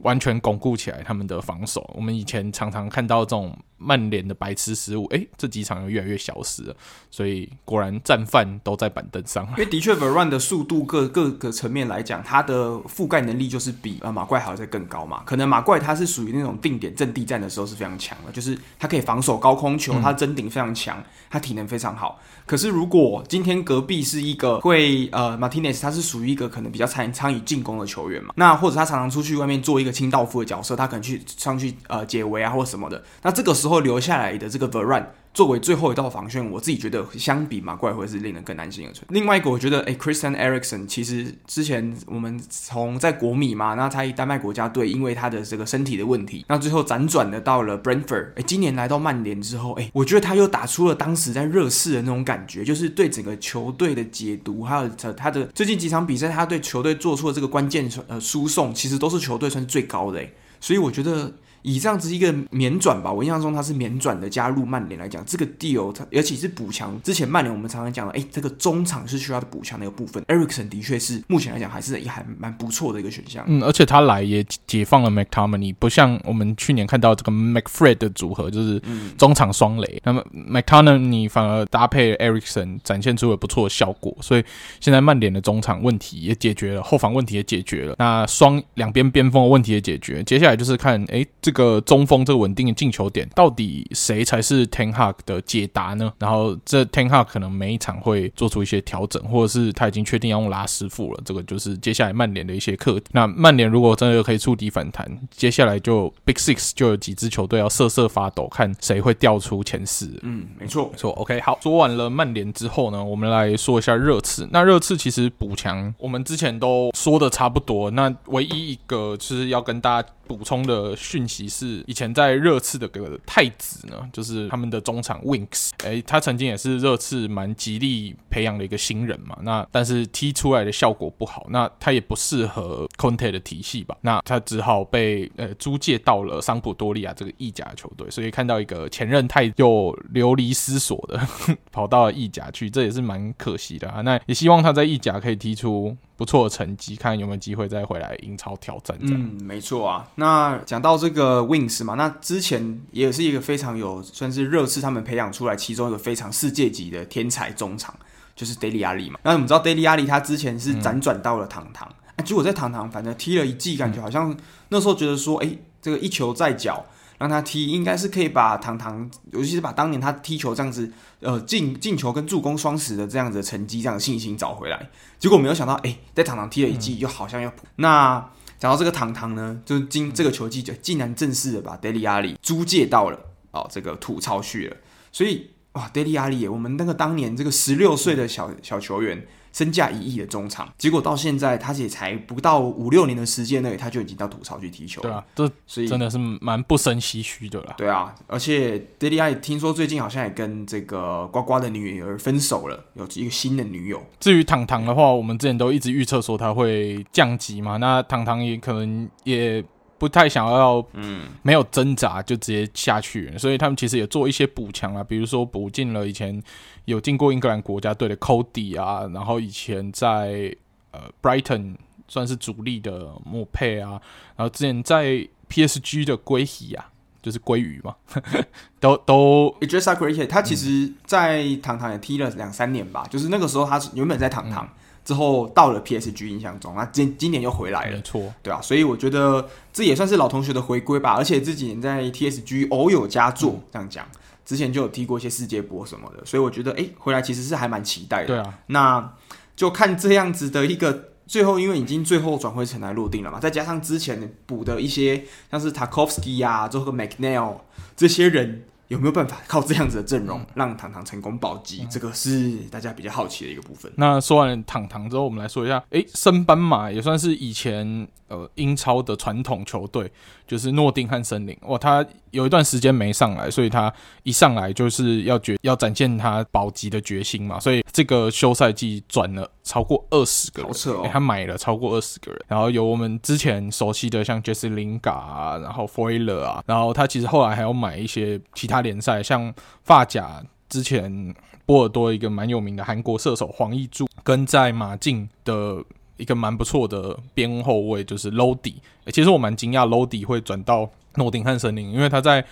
完全巩固起来他们的防守。我们以前常常看到这种曼联的白痴失误，诶，这几场又越来越消失了。所以果然战犯都在板凳上。因为的确 v e r a n 的速度各各个层面来讲，他的覆盖能力就是比呃马怪还要再更高嘛。可能马怪他是属于那种定点阵地战的时候是非常强的，就是他可以防守高空球，他争顶非常强，他体能非常好。可是如果今天隔壁是一个会呃 Martinez，他是属于一个可能比较参参与进攻的球员嘛，那或者他常常出去外面做一个清道夫的角色，他可能去上去呃解围啊或什么的，那这个时候留下来的这个 Varan 作为最后一道防线，我自己觉得相比马怪会是令人更安心的存。另外一个，我觉得，哎，Christian Eriksen 其实之前我们从在国米嘛，那他丹麦国家队因为他的这个身体的问题，那最后辗转的到了 Brentford，哎，今年来到曼联之后，哎，我觉得他又打出了当时在热刺的那种感觉，就是对整个球队的解读，还有他他的最近几场比赛，他对球队做出的这个关键呃输送，其实都是球队算是最高的，诶，所以我觉得。以这样子一个免转吧，我印象中他是免转的加入曼联来讲，这个 deal 它而且是补强。之前曼联我们常常讲的，哎，这个中场是需要的补强的一个部分。Ericsson 的确是目前来讲还是也还蛮不错的一个选项。嗯，而且他来也解放了 McTominay，不像我们去年看到这个 McFred 的组合，就是中场双雷。嗯、那么 McTominay 反而搭配 Ericsson 展现出了不错的效果，所以现在曼联的中场问题也解决了，后防问题也解决了，那双两边边锋的问题也解决。接下来就是看，哎，这。这个中锋这个稳定的进球点，到底谁才是 Ten Hag 的解答呢？然后这 Ten Hag 可能每一场会做出一些调整，或者是他已经确定要用拉师傅了。这个就是接下来曼联的一些课题。那曼联如果真的可以触底反弹，接下来就 Big Six 就有几支球队要瑟瑟发抖，看谁会掉出前四。嗯，没错，没错。OK，好，说完了曼联之后呢，我们来说一下热刺。那热刺其实补强，我们之前都说的差不多。那唯一一个就是要跟大家。补充的讯息是，以前在热刺的个太子呢，就是他们的中场 Winks，诶，他曾经也是热刺蛮极力培养的一个新人嘛，那但是踢出来的效果不好，那他也不适合 Conte 的体系吧，那他只好被呃租借到了桑普多利亚这个意甲球队，所以看到一个前任太又流离失所的 跑到了意甲去，这也是蛮可惜的啊。那也希望他在意甲可以踢出。不错的成绩，看有没有机会再回来英超挑战。嗯，没错啊。那讲到这个 Wings 嘛，那之前也是一个非常有算是热刺他们培养出来其中一个非常世界级的天才中场，就是 Daily Alli 嘛。那我们知道 Daily Alli 他之前是辗转到了堂堂，哎、嗯，结果在堂堂反正踢了一季，感觉好像那时候觉得说，哎、欸，这个一球在脚。让他踢应该是可以把堂堂，尤其是把当年他踢球这样子，呃，进进球跟助攻双十的这样子的成绩，这样的信心找回来。结果没有想到，哎、在堂堂踢了一季，又好像要、嗯、那讲到这个堂堂呢，就今这个球季就竟然正式的把 Dele Alli 租借到了哦这个吐槽去了。所以哇，Dele Alli，我们那个当年这个十六岁的小小球员。身价一亿的中场，结果到现在他也才不到五六年的时间内，他就已经到吐槽去踢球了。对啊，这所以真的是蛮不胜唏嘘的啦。对啊，而且 Alli 听说最近好像也跟这个呱呱的女儿分手了，有一个新的女友。至于糖糖的话，我们之前都一直预测说他会降级嘛，那糖糖也可能也。不太想要，嗯，没有挣扎就直接下去，嗯，所以他们其实也做一些补强啊，比如说补进了以前有进过英格兰国家队的 Cody 啊，然后以前在呃 Brighton 算是主力的莫佩啊，然后之前在 PSG 的归喜啊，就是鲑鱼嘛，都都 Idrissa Gueye 他其实在堂堂也踢了两三年吧，就是那个时候他是原本在堂堂。嗯之后到了 PSG 印象中，那今今年又回来了，没错，对啊，所以我觉得这也算是老同学的回归吧。而且这几年在 TSG 偶有佳作，这样讲，之前就有踢过一些世界波什么的，所以我觉得哎，回来其实是还蛮期待的。对啊，那。就看这样子的一个最后，因为已经最后转会尘埃落定了嘛，再加上之前补的一些像是 Tarkowski 啊，之后和 McNeil 这些人。有没有办法靠这样子的阵容让糖糖成功保级？嗯、这个是大家比较好奇的一个部分。那说完了堂堂之后，我们来说一下，诶，升班马也算是以前呃英超的传统球队，就是诺丁汉森林。哇，他有一段时间没上来，所以他一上来就是要决要展现他保级的决心嘛。所以这个休赛季转了超过二十个人，他买了超过二十个人，然后有我们之前熟悉的像杰斯林嘎啊，然后弗雷勒啊，然后他其实后来还要买一些其他。联赛像发甲之前波尔多一个蛮有名的韩国射手黄义柱，跟在马竞的一个蛮不错的边后卫就是 Lodi，其实我蛮惊讶 Lodi 会转到诺丁汉森林，因为他在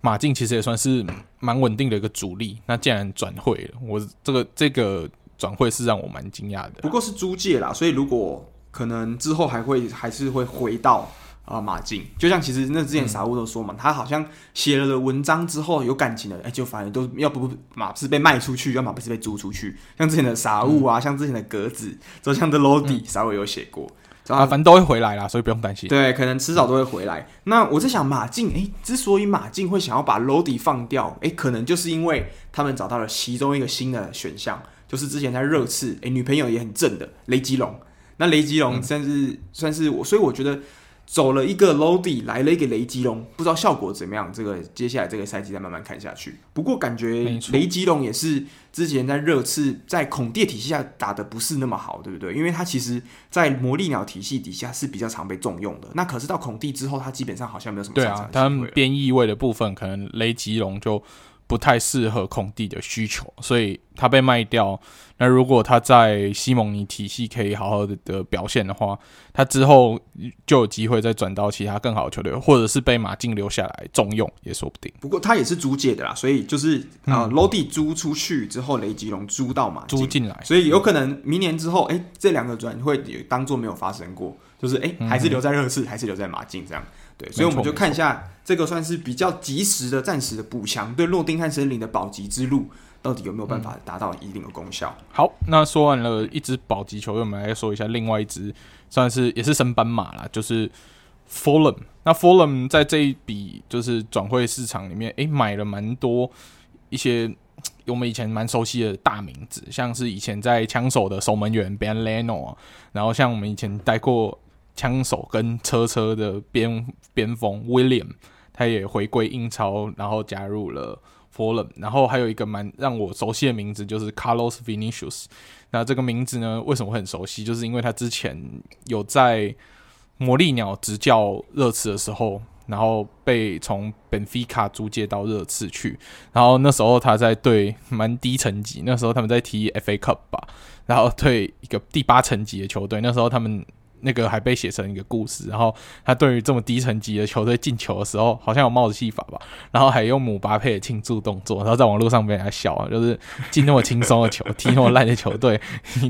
马竞其实也算是蛮稳定的一个主力，那既然转会了，我这个这个转会是让我蛮惊讶的。不过是租借啦，所以如果可能之后还会还是会回到。啊，马竞就像其实那之前傻物都说嘛，嗯、他好像写了的文章之后有感情的，哎、欸，就反正都要不马是被卖出去，要么不是被租出去。像之前的傻物啊，嗯、像之前的格子，就像这 Lodi，稍微有写过啊，反正都会回来啦，所以不用担心。对，可能迟早都会回来。那我在想，马竞哎，之所以马竞会想要把 Lodi 放掉，哎、欸，可能就是因为他们找到了其中一个新的选项，就是之前在热刺，哎、欸，女朋友也很正的雷吉隆。那雷吉隆算是、嗯、算是我，所以我觉得。走了一个 Lodi，来了一个雷吉隆，不知道效果怎么样。这个接下来这个赛季再慢慢看下去。不过感觉雷吉隆也是之前在热刺在孔蒂体系下打的不是那么好，对不对？因为他其实，在魔力鸟体系底下是比较常被重用的。那可是到孔蒂之后，他基本上好像没有什么。对啊，他们边翼位的部分，可能雷吉隆就。不太适合孔蒂的需求，所以他被卖掉。那如果他在西蒙尼体系可以好好的的表现的话，他之后就有机会再转到其他更好的球队，或者是被马竞留下来重用也说不定。不过他也是租借的啦，所以就是啊，罗蒂、租出去之后，雷吉隆租到马租进来，所以有可能明年之后，哎、欸，这两个转会也当做没有发生过，就是哎、欸，还是留在热刺，嗯、还是留在马竞这样。对，所以我们就看一下这个算是比较及时的、暂时的补强，对诺丁汉森林的保级之路到底有没有办法达到一定的功效？嗯、好，那说完了一支保级球队，我们来说一下另外一支，算是也是升班马啦，就是 Fulham。那 Fulham 在这一笔就是转会市场里面，诶，买了蛮多一些我们以前蛮熟悉的大名字，像是以前在枪手的守门员 Ben Leno，然后像我们以前带过。枪手跟车车的边边锋 William，他也回归英超，然后加入了 Fulham，然后还有一个蛮让我熟悉的名字就是 Carlos Vinicius。那这个名字呢，为什么很熟悉？就是因为他之前有在魔力鸟执教热刺的时候，然后被从本菲卡租借到热刺去，然后那时候他在对蛮低层级，那时候他们在踢 FA Cup 吧，然后对一个第八层级的球队，那时候他们。那个还被写成一个故事，然后他对于这么低层级的球队进球的时候，好像有帽子戏法吧，然后还用姆巴佩的庆祝动作，然后在网络上被人家笑，就是进那么轻松的球，踢那么烂的球队，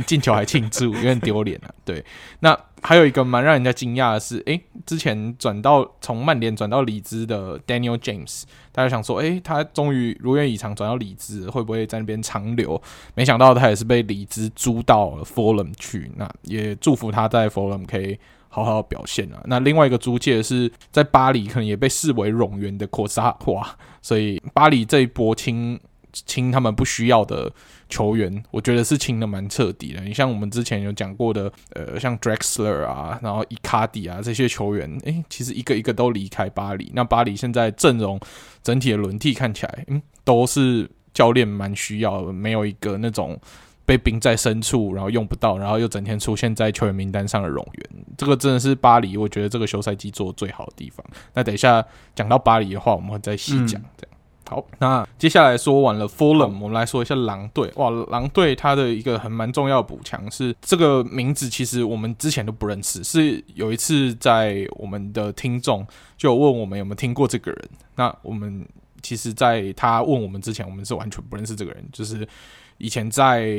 进球还庆祝，有点丢脸啊。对，那。还有一个蛮让人家惊讶的是，诶，之前转到从曼联转到里兹的 Daniel James，大家想说，诶，他终于如愿以偿转到里兹，会不会在那边长留？没想到他也是被里兹租到了 Fulham 去，那也祝福他在 Fulham 可以好好表现啊。那另外一个租借是在巴黎，可能也被视为冗员的科萨华，所以巴黎这一波清。清他们不需要的球员，我觉得是清的蛮彻底的。你像我们之前有讲过的，呃，像 Drexler 啊，然后伊卡迪啊这些球员，诶，其实一个一个都离开巴黎。那巴黎现在阵容整体的轮替看起来，嗯，都是教练蛮需要的，没有一个那种被冰在深处，然后用不到，然后又整天出现在球员名单上的冗员。这个真的是巴黎，我觉得这个休赛季做的最好的地方。那等一下讲到巴黎的话，我们会再细讲这样。嗯好，那接下来说完了 Fulham，我们来说一下狼队。哇，狼队它的一个很蛮重要的补强是这个名字，其实我们之前都不认识。是有一次在我们的听众就问我们有没有听过这个人。那我们其实，在他问我们之前，我们是完全不认识这个人。就是以前在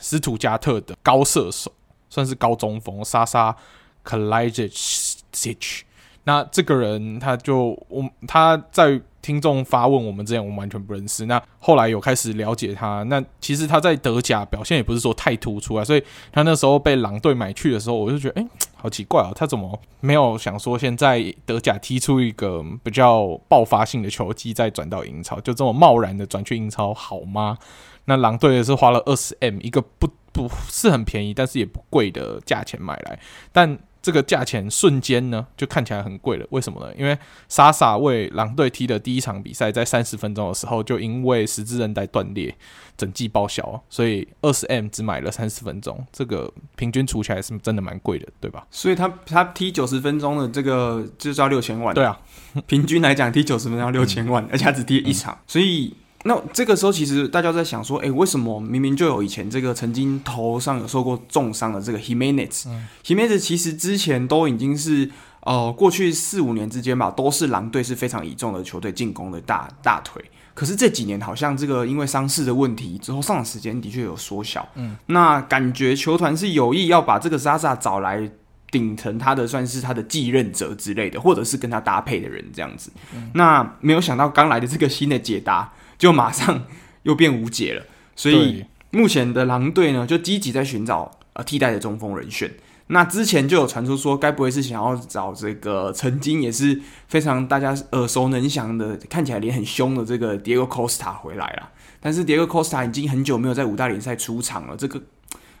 斯图加特的高射手，算是高中锋，莎莎克莱杰奇。那这个人他就我他在。听众发问我们之前，我们完全不认识。那后来有开始了解他，那其实他在德甲表现也不是说太突出啊，所以他那时候被狼队买去的时候，我就觉得，哎、好奇怪啊，他怎么没有想说现在德甲踢出一个比较爆发性的球技，再转到英超，就这么贸然的转去英超好吗？那狼队也是花了二十 M 一个不不是很便宜，但是也不贵的价钱买来，但。这个价钱瞬间呢，就看起来很贵了。为什么呢？因为莎莎为狼队踢的第一场比赛，在三十分钟的时候就因为十字韧带断裂，整季报销，所以二十 M 只买了三十分钟，这个平均除起来是真的蛮贵的，对吧？所以他他踢九十分钟的这个就是要六千万。对啊，平均来讲踢九十分钟要六千万，嗯、而且他只踢一场，嗯、所以。那这个时候，其实大家在想说，诶，为什么明明就有以前这个曾经头上有受过重伤的这个 Jimenez，Jimenez、嗯、Jimenez 其实之前都已经是呃过去四五年之间吧，都是狼队是非常倚重的球队进攻的大大腿。可是这几年好像这个因为伤势的问题之后，上场时间的确有缩小。嗯，那感觉球团是有意要把这个 Zaza 找来顶成他的算是他的继任者之类的，或者是跟他搭配的人这样子。嗯、那没有想到刚来的这个新的解答。就马上又变无解了，所以目前的狼队呢，就积极在寻找呃替代的中锋人选。那之前就有传出说，该不会是想要找这个曾经也是非常大家耳熟能详的，看起来脸很凶的这个 Diego Costa 回来了？但是 Diego Costa 已经很久没有在五大联赛出场了，这个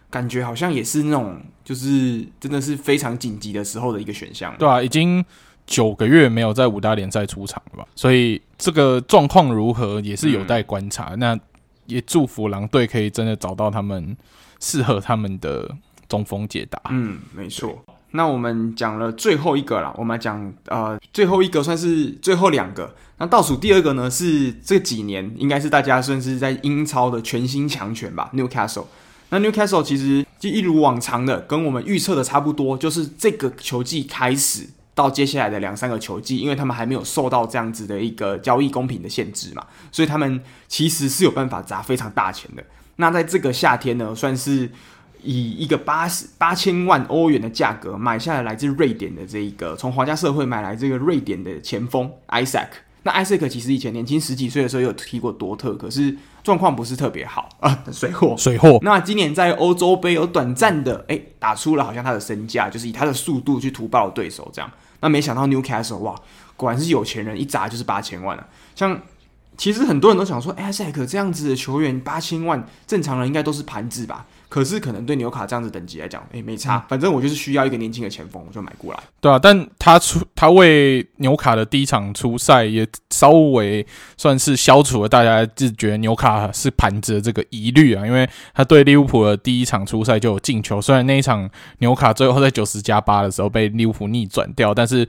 感觉好像也是那种就是真的是非常紧急的时候的一个选项。对啊，已经。九个月没有在五大联赛出场了吧？所以这个状况如何也是有待观察。嗯、那也祝福狼队可以真的找到他们适合他们的中锋解答。嗯，没错。那我们讲了最后一个了，我们来讲呃最后一个算是最后两个。那倒数第二个呢是这几年应该是大家算是在英超的全新强权吧，Newcastle。那 Newcastle 其实就一如往常的跟我们预测的差不多，就是这个球季开始。到接下来的两三个球季，因为他们还没有受到这样子的一个交易公平的限制嘛，所以他们其实是有办法砸非常大钱的。那在这个夏天呢，算是以一个八十八千万欧元的价格买下了来自瑞典的这一个从皇家社会买来这个瑞典的前锋 Isaac。那 Isaac 其实以前年轻十几岁的时候有踢过多特，可是状况不是特别好啊，水货水货。那今年在欧洲杯有短暂的哎打出了好像他的身价，就是以他的速度去屠爆对手这样。那没想到 Newcastle 哇，果然是有钱人，一砸就是八千万啊！像其实很多人都想说，哎，Isaac 这样子的球员八千万，正常人应该都是盘子吧？可是可能对纽卡这样子等级来讲，哎，没差，反正我就是需要一个年轻的前锋，我就买过来。对啊，但他出他为纽卡的第一场出赛，也稍微算是消除了大家自觉纽卡是盘子的这个疑虑啊，因为他对利物浦的第一场出赛就有进球，虽然那一场纽卡最后在九十加八的时候被利物浦逆转掉，但是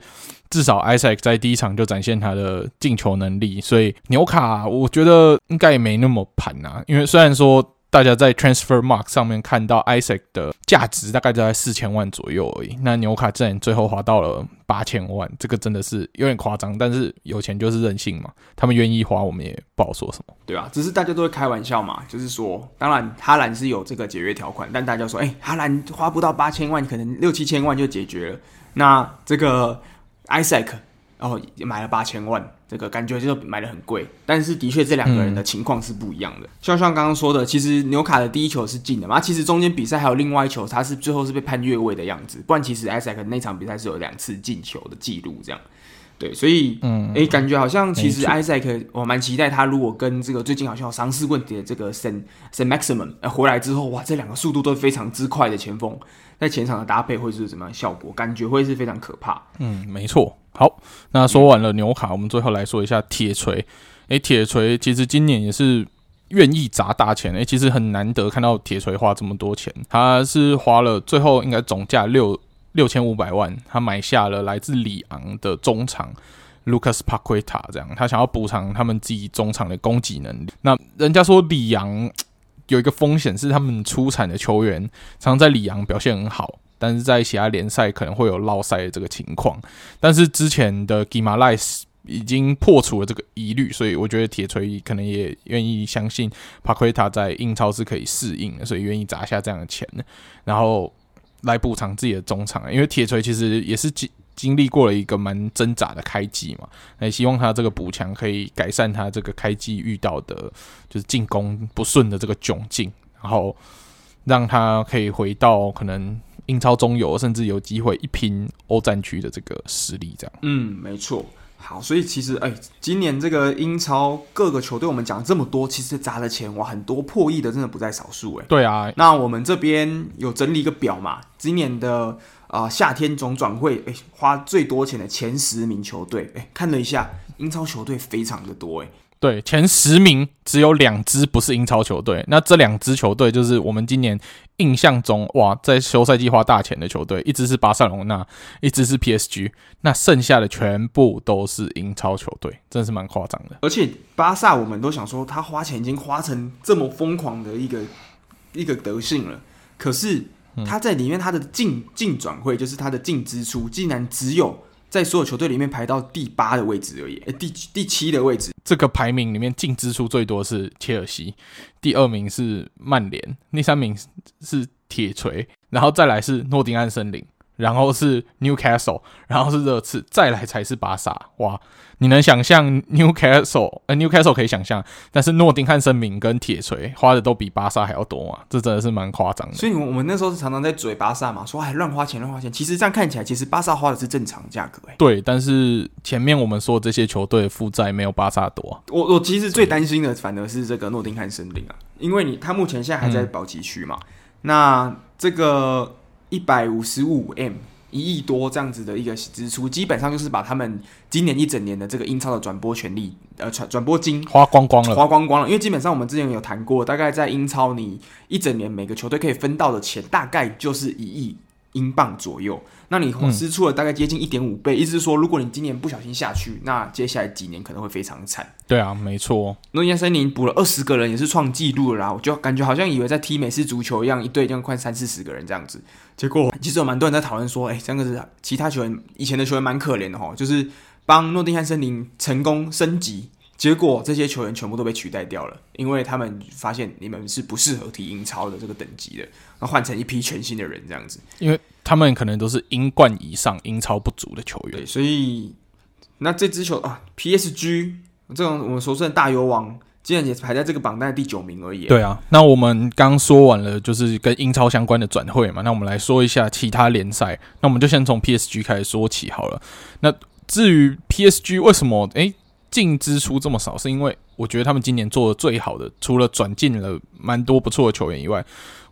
至少 Isaac 在第一场就展现他的进球能力，所以纽卡我觉得应该也没那么盘啊，因为虽然说。大家在 Transfer Mark 上面看到 Isaac 的价值大概就在四千万左右而已，那纽卡竟然最后花到了八千万，这个真的是有点夸张。但是有钱就是任性嘛，他们愿意花，我们也不好说什么，对吧？只是大家都会开玩笑嘛，就是说，当然哈兰是有这个解约条款，但大家说，哎、哈兰花不到八千万，可能六七千万就解决了。那这个 Isaac 哦，也买了八千万。这个感觉就买的很贵，但是的确这两个人的情况是不一样的。就、嗯、像刚刚说的，其实纽卡的第一球是进的嘛，其实中间比赛还有另外一球，他是最后是被判越位的样子。不然其实艾塞克那场比赛是有两次进球的记录，这样。对，所以嗯，诶，感觉好像其实艾塞克我蛮期待他，如果跟这个最近好像有伤势问题的这个 Saint Maximin 回来之后，哇，这两个速度都非常之快的前锋，在前场的搭配会是怎么样效果？感觉会是非常可怕。嗯，没错。好，那说完了纽卡，我们最后来说一下铁锤。诶，铁锤其实今年也是愿意砸大钱。诶，其实很难得看到铁锤花这么多钱。他是花了最后应该总价六六千五百万，他买下了来自里昂的中场 Lucas Paqueta，这样他想要补偿他们自己中场的攻击能力。那人家说里昂有一个风险是他们出产的球员常在里昂表现很好。但是在其他联赛可能会有落赛的这个情况，但是之前的 Guimaraes 已经破除了这个疑虑，所以我觉得铁锤可能也愿意相信帕奎塔在英超是可以适应的，所以愿意砸下这样的钱，然后来补偿自己的中场。因为铁锤其实也是经经历过了一个蛮挣扎的开季嘛，那也希望他这个补强可以改善他这个开季遇到的，就是进攻不顺的这个窘境，然后让他可以回到可能英超中游，甚至有机会一拼欧战区的这个实力，这样。嗯，没错。好，所以其实哎，今年这个英超各个球队，我们讲这么多，其实砸的钱哇，很多破亿的，真的不在少数哎。对啊，那我们这边有整理一个表嘛，今年的。啊、呃，夏天总转会，哎，花最多钱的前十名球队，哎，看了一下，英超球队非常的多，哎，对，前十名只有两支不是英超球队，那这两支球队就是我们今年印象中哇，在休赛季花大钱的球队，一支是巴塞隆纳，一支是 PSG，那剩下的全部都是英超球队，真的是蛮夸张的。而且巴萨，我们都想说他花钱已经花成这么疯狂的一个一个德性了，可是。他在里面，他的净净转会就是他的净支出，竟然只有在所有球队里面排到第八的位置而已，欸、第第七的位置。这个排名里面净支出最多是切尔西，第二名是曼联，第三名是铁锤，然后再来是诺丁汉森林。然后是 Newcastle，然后是热刺，再来才是巴萨。哇，你能想象 Newcastle？呃，Newcastle 可以想象，但是诺丁汉森林跟铁锤花的都比巴萨还要多嘛？这真的是蛮夸张的。所以，我们那时候是常常在嘴巴萨嘛，说还乱花钱，乱花钱。其实这样看起来，其实巴萨花的是正常价格。哎，对，但是前面我们说这些球队的负债没有巴萨多。我我其实最担心的反而是这个诺丁汉森林啊，因为你他目前现在还在保级区嘛，嗯、那这个。一百五十五 M，一亿多这样子的一个支出，基本上就是把他们今年一整年的这个英超的转播权利，呃，转转播金花光光了，花光光了。因为基本上我们之前有谈过，大概在英超你一整年每个球队可以分到的钱，大概就是一亿英镑左右。那你支出了大概接近一点五倍，嗯、意思是说，如果你今年不小心下去，那接下来几年可能会非常惨。对啊，没错。诺丁汉森林补了二十个人，也是创纪录了啦。我就感觉好像以为在踢美式足球一样，一队这样快三四十个人这样子。结果其实有蛮多人在讨论说，哎、欸，这样子是其他球员以前的球员蛮可怜的哈，就是帮诺丁汉森林成功升级。结果这些球员全部都被取代掉了，因为他们发现你们是不适合踢英超的这个等级的，那换成一批全新的人这样子，因为他们可能都是英冠以上、英超不足的球员。对，所以那这支球啊，PSG 这种我们俗称的大油王，竟然也排在这个榜单的第九名而已。对啊，那我们刚说完了就是跟英超相关的转会嘛，那我们来说一下其他联赛。那我们就先从 PSG 开始说起好了。那至于 PSG 为什么诶？净支出这么少，是因为我觉得他们今年做的最好的，除了转进了蛮多不错的球员以外，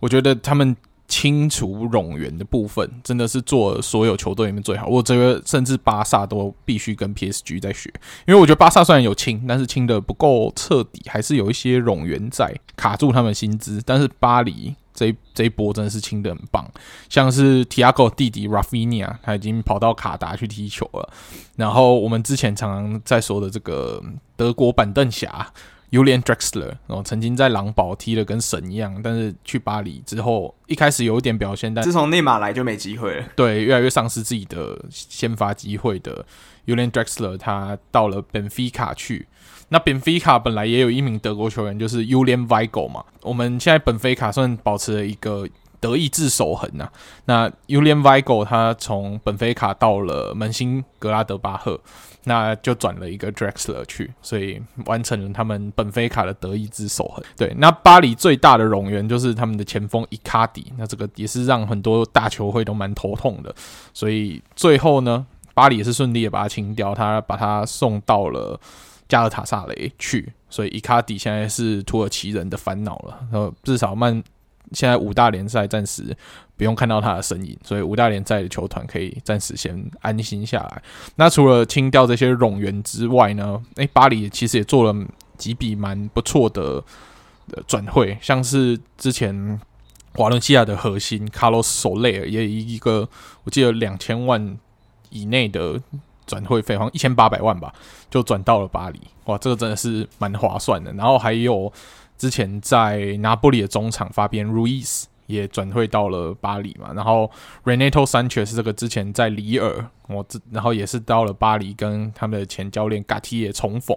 我觉得他们清除冗员的部分真的是做所有球队里面最好。我觉得甚至巴萨都必须跟 PSG 在学，因为我觉得巴萨虽然有清，但是清的不够彻底，还是有一些冗员在卡住他们薪资。但是巴黎。这一这一波真的是清得很棒，像是 Thiago 弟弟 Rafinha，他已经跑到卡达去踢球了。然后我们之前常常在说的这个德国板凳侠 Julian Drexler，然后曾经在狼堡踢的跟神一样，但是去巴黎之后，一开始有一点表现，但自从内马尔来就没机会了。对，越来越丧失自己的先发机会的 Julian Drexler，他到了本菲卡去。那本菲卡本来也有一名德国球员，就是 Julian Weigl 嘛。我们现在本菲卡算保持了一个德意志守恒呐。那 Ulian Vigo 他从本菲卡到了门兴格拉德巴赫，那就转了一个 Drexler 去，所以完成了他们本菲卡的德意志守恒。对，那巴黎最大的冗员就是他们的前锋伊卡迪，那这个也是让很多大球会都蛮头痛的。所以最后呢，巴黎也是顺利的把他清掉，他把他送到了。加尔塔萨雷去，所以伊卡迪现在是土耳其人的烦恼了。然后至少曼现在五大联赛暂时不用看到他的身影，所以五大联赛的球团可以暂时先安心下来。那除了清掉这些冗员之外呢？诶，巴黎其实也做了几笔蛮不错的转会，像是之前瓦伦西亚的核心卡洛斯·索雷尔也一个，我记得两千万以内的。转会费好像一千八百万吧，就转到了巴黎。哇，这个真的是蛮划算的。然后还有之前在拿波里的中场发边·路易斯也转会到了巴黎嘛，然后 Renato Sanchez 这个之前在里尔，我这然后也是到了巴黎跟他们的前教练 Gattier 重逢。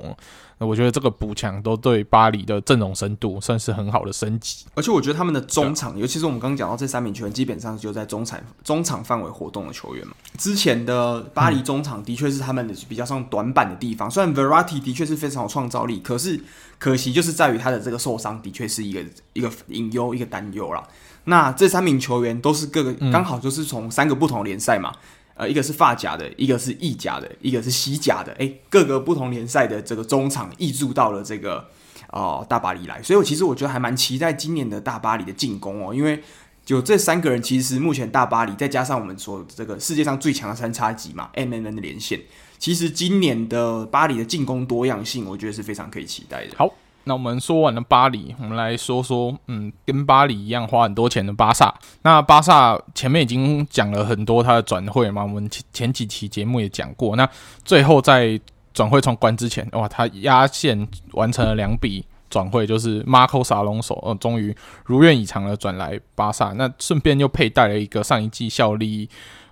那我觉得这个补强都对巴黎的阵容深度算是很好的升级。而且我觉得他们的中场，尤其是我们刚刚讲到这三名球员，基本上就在中场中场范围活动的球员嘛。之前的巴黎中场的确是他们的比较上短板的地方，虽然 v e r a t t i 的确是非常有创造力，可是可惜就是在于他的这个受伤，的确是一个一个隐忧，一个担忧啦。那这三名球员都是各个刚好就是从三个不同联赛嘛，呃，一个是法甲的，一个是意甲的，一个是西甲的，诶，各个不同联赛的这个中场挹注到了这个哦、呃、大巴黎来，所以我其实我觉得还蛮期待今年的大巴黎的进攻哦，因为就这三个人其实目前大巴黎再加上我们说这个世界上最强的三叉戟嘛，MMN 的连线，其实今年的巴黎的进攻多样性，我觉得是非常可以期待的。好。那我们说完了巴黎，我们来说说，嗯，跟巴黎一样花很多钱的巴萨。那巴萨前面已经讲了很多他的转会嘛，我们前前几期节目也讲过。那最后在转会窗关之前，哇，他压线完成了两笔转会，就是 Marcos Alonso，呃，终于如愿以偿的转来巴萨。那顺便又佩戴了一个上一季效力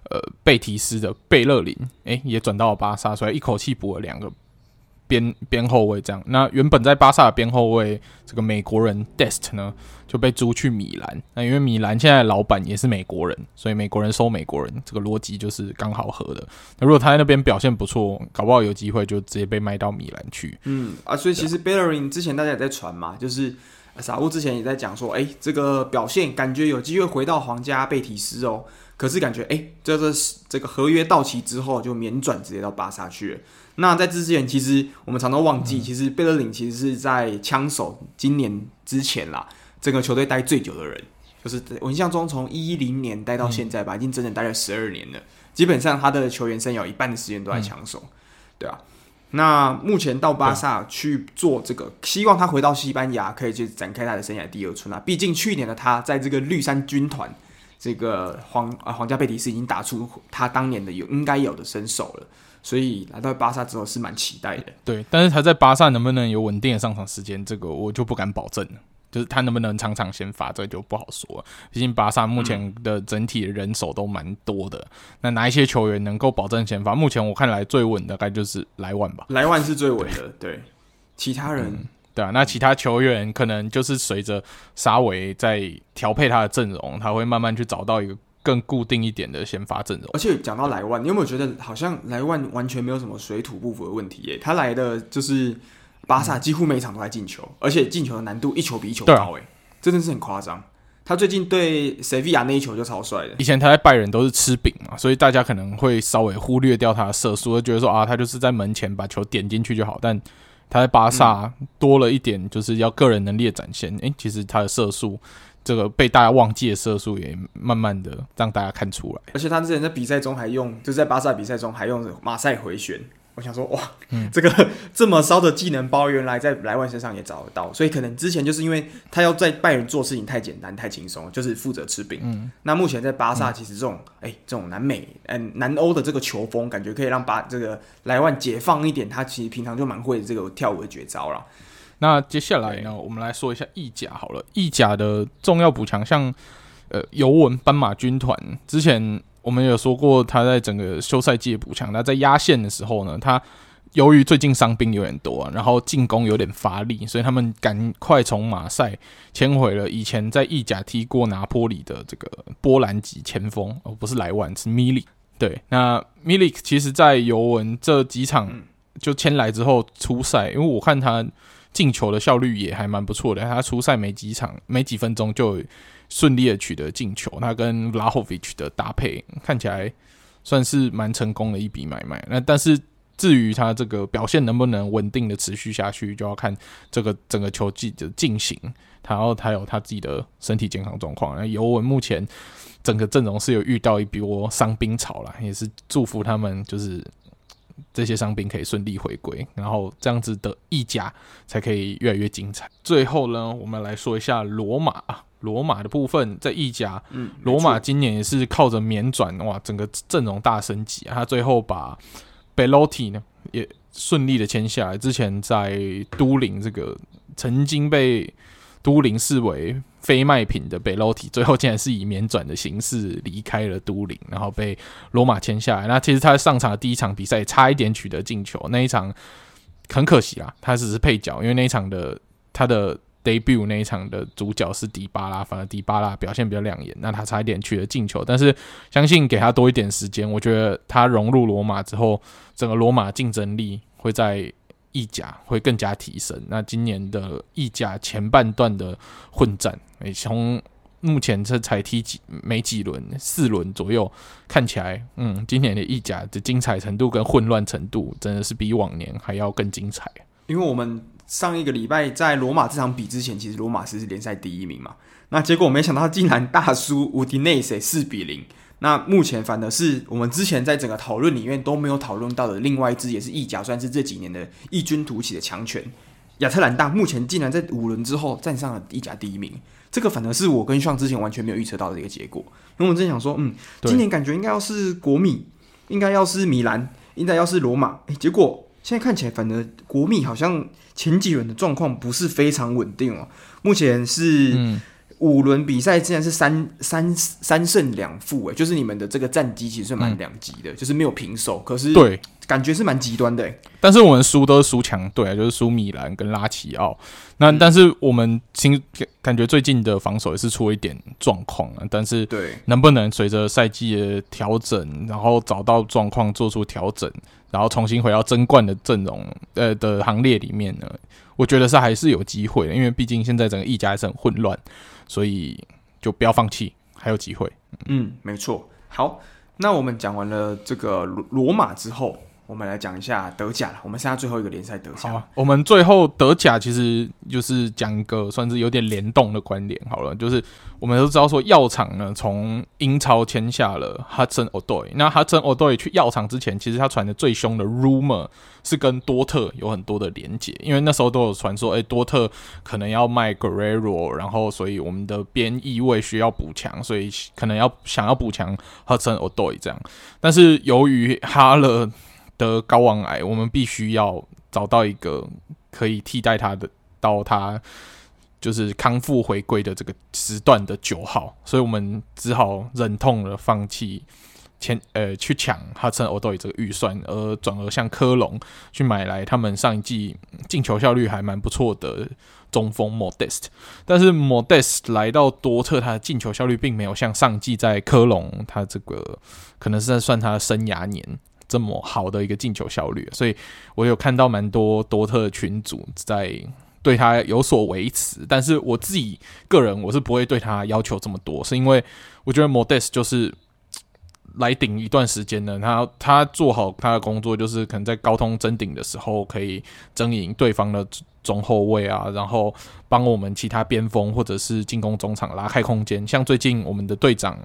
呃贝提斯的贝勒林，诶，也转到了巴萨，所以一口气补了两个。边边后卫这样，那原本在巴萨的边后卫这个美国人 Dest 呢就被租去米兰。那因为米兰现在的老板也是美国人，所以美国人收美国人，这个逻辑就是刚好合的。那如果他在那边表现不错，搞不好有机会就直接被卖到米兰去。嗯啊，所以其实 Bellerin 之前大家也在传嘛，就是傻乌之前也在讲说，哎，这个表现感觉有机会回到皇家贝提斯哦。可是感觉哎，这个这个合约到期之后就免转直接到巴萨去了。那在这之前，其实我们常常忘记，嗯、其实贝勒林其实是在枪手今年之前啦，整个球队待最久的人，就是我印象中从一零年待到现在吧，嗯、已经整整待了十二年了。基本上他的球员生涯有一半的时间都在枪手，嗯、对啊。那目前到巴萨去做这个，希望他回到西班牙可以去展开他的生涯第二春啊。毕竟去年的他在这个绿衫军团，这个皇啊皇家贝蒂斯已经打出他当年的有应该有的身手了。所以来到巴萨之后是蛮期待的，对。但是他在巴萨能不能有稳定的上场时间，这个我就不敢保证了。就是他能不能场场先发，这就不好说了。毕竟巴萨目前的整体人手都蛮多的，嗯、那哪一些球员能够保证先发？目前我看来最稳的大概就是莱万吧。莱万是最稳的，对。其他人，嗯、对啊，那其他球员可能就是随着沙维在调配他的阵容，他会慢慢去找到一个。更固定一点的先发阵容，而且讲到莱万，你有没有觉得好像莱万完全没有什么水土不服的问题耶？他来的就是巴萨，几乎每场都在进球，嗯、而且进球的难度一球比一球高，诶，真的是很夸张。他最近对塞维亚那一球就超帅的。以前他在拜仁都是吃饼嘛，所以大家可能会稍微忽略掉他的射术，就觉得说啊，他就是在门前把球点进去就好。但他在巴萨多了一点，就是要个人能力的展现。诶、嗯欸，其实他的射术。这个被大家忘记的射术也慢慢的让大家看出来，而且他之前在比赛中还用，就是在巴萨比赛中还用马赛回旋。我想说，哇，嗯、这个这么骚的技能包，原来在莱万身上也找得到。所以可能之前就是因为他要在拜仁做事情太简单太轻松，就是负责吃饼。嗯，那目前在巴萨，其实这种哎、嗯欸，这种南美嗯南欧的这个球风，感觉可以让巴这个莱万解放一点。他其实平常就蛮会这个跳舞的绝招了。那接下来呢，我们来说一下意甲好了。意甲的重要补强，像呃尤文斑马军团，之前我们有说过，他在整个休赛季的补强。那在压线的时候呢，他由于最近伤兵有点多，啊，然后进攻有点乏力，所以他们赶快从马赛签回了以前在意甲踢过拿坡里的这个波兰籍前锋，哦，不是莱万，是米利。对，那米利其实，在尤文这几场就签来之后出赛，因为我看他。进球的效率也还蛮不错的，他出赛没几场，没几分钟就顺利的取得进球。他跟 Vlahovic 的搭配看起来算是蛮成功的一笔买卖。那但是至于他这个表现能不能稳定的持续下去，就要看这个整个球季的进行，然后还有他自己的身体健康状况。那尤文目前整个阵容是有遇到一波伤兵潮了，也是祝福他们就是。这些伤兵可以顺利回归，然后这样子的意甲才可以越来越精彩。最后呢，我们来说一下罗马啊，罗马的部分在意甲，嗯，罗马今年也是靠着免转哇，整个阵容大升级啊，他最后把 Belotti 呢也顺利的签下来。之前在都灵这个曾经被都灵视为非卖品的贝洛蒂，最后竟然是以免转的形式离开了都灵，然后被罗马签下来。那其实他上场的第一场比赛差一点取得进球，那一场很可惜啦，他只是配角，因为那一场的他的 debut 那一场的主角是迪巴拉，反而迪巴拉表现比较亮眼，那他差一点取得进球。但是相信给他多一点时间，我觉得他融入罗马之后，整个罗马竞争力会在。意甲会更加提升。那今年的意甲前半段的混战，诶，从目前这才踢几没几轮，四轮左右，看起来，嗯，今年的意甲的精彩程度跟混乱程度，真的是比往年还要更精彩。因为我们上一个礼拜在罗马这场比之前，其实罗马是联赛第一名嘛，那结果没想到竟然大输乌迪内塞四比零。那目前反而是我们之前在整个讨论里面都没有讨论到的另外一支，也是意甲，算是这几年的异军突起的强权亚特兰大，目前竟然在五轮之后站上了意甲第一名，这个反而是我跟上之前完全没有预测到的一个结果。因为我们之前想说，嗯，今年感觉应该要是国米，应该要是米兰，应该要是罗马，诶，结果现在看起来，反而国米好像前几轮的状况不是非常稳定哦，目前是。嗯五轮比赛竟然是三三三胜两负，哎，就是你们的这个战绩其实是蛮两极的，嗯、就是没有平手，可是对，感觉是蛮极端的。但是我们输都是输强队啊，就是输米兰跟拉齐奥。那、嗯、但是我们新感觉最近的防守也是出了一点状况啊。但是对，能不能随着赛季的调整，然后找到状况做出调整，然后重新回到争冠的阵容呃的行列里面呢？我觉得是还是有机会的，因为毕竟现在整个意甲还是很混乱。所以就不要放弃，还有机会。嗯，没错。好，那我们讲完了这个罗罗马之后。我们来讲一下德甲了。我们剩下最后一个联赛德甲。好啊，我们最后德甲其实就是讲一个算是有点联动的观点好了，就是我们都知道说药厂呢从英超签下了 Hudson Odoi。那 Hudson Odoi 去药厂之前，其实他传的最凶的 rumor 是跟多特有很多的连结，因为那时候都有传说，哎，多特可能要卖 Guerrero，然后所以我们的边翼位需要补强，所以可能要想要补强 Hudson Odoi 这样。但是由于哈勒得睾丸癌，我们必须要找到一个可以替代他的，到他就是康复回归的这个时段的九号，所以我们只好忍痛的放弃前呃去抢哈森欧多伊这个预算，而转而向科隆去买来他们上一季进球效率还蛮不错的中锋 Modest，但是 Modest 来到多特，他的进球效率并没有像上季在科隆，他这个可能是在算他的生涯年。这么好的一个进球效率，所以我有看到蛮多多特群组在对他有所维持，但是我自己个人我是不会对他要求这么多，是因为我觉得 Modest 就是来顶一段时间的，他他做好他的工作，就是可能在高通争顶的时候可以争赢对方的中后卫啊，然后帮我们其他边锋或者是进攻中场拉开空间，像最近我们的队长。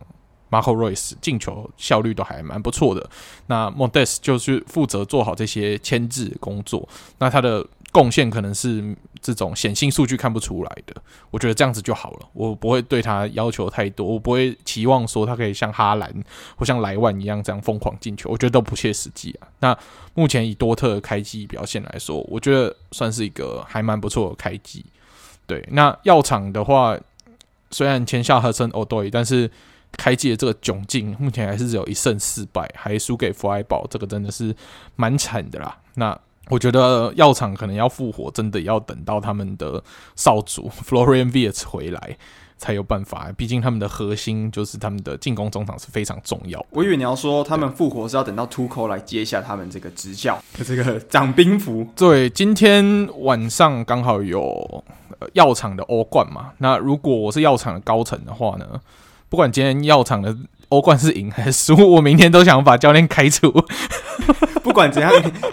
Marco Reus 进球效率都还蛮不错的，那 Modest 就是负责做好这些牵制工作，那他的贡献可能是这种显性数据看不出来的，我觉得这样子就好了，我不会对他要求太多，我不会期望说他可以像哈兰或像莱万一样这样疯狂进球，我觉得都不切实际啊。那目前以多特开季表现来说，我觉得算是一个还蛮不错的开季。对，那药厂的话，虽然签下 Hudson Odoi，但是开季的这个窘境，目前还是只有一胜四败，还输给弗莱堡，这个真的是蛮惨的啦。那我觉得药厂可能要复活，真的要等到他们的少主 Florian Wirtz 回来才有办法。毕竟他们的核心就是他们的进攻中场是非常重要。我以为你要说他们复活是要等到 Tuchel 来接下他们这个执教的这个掌兵符。对，今天晚上刚好有药厂的欧冠嘛。那如果我是药厂的高层的话呢？不管今天药厂的欧冠是赢还是输，我明天都想把教练开除。不管怎样，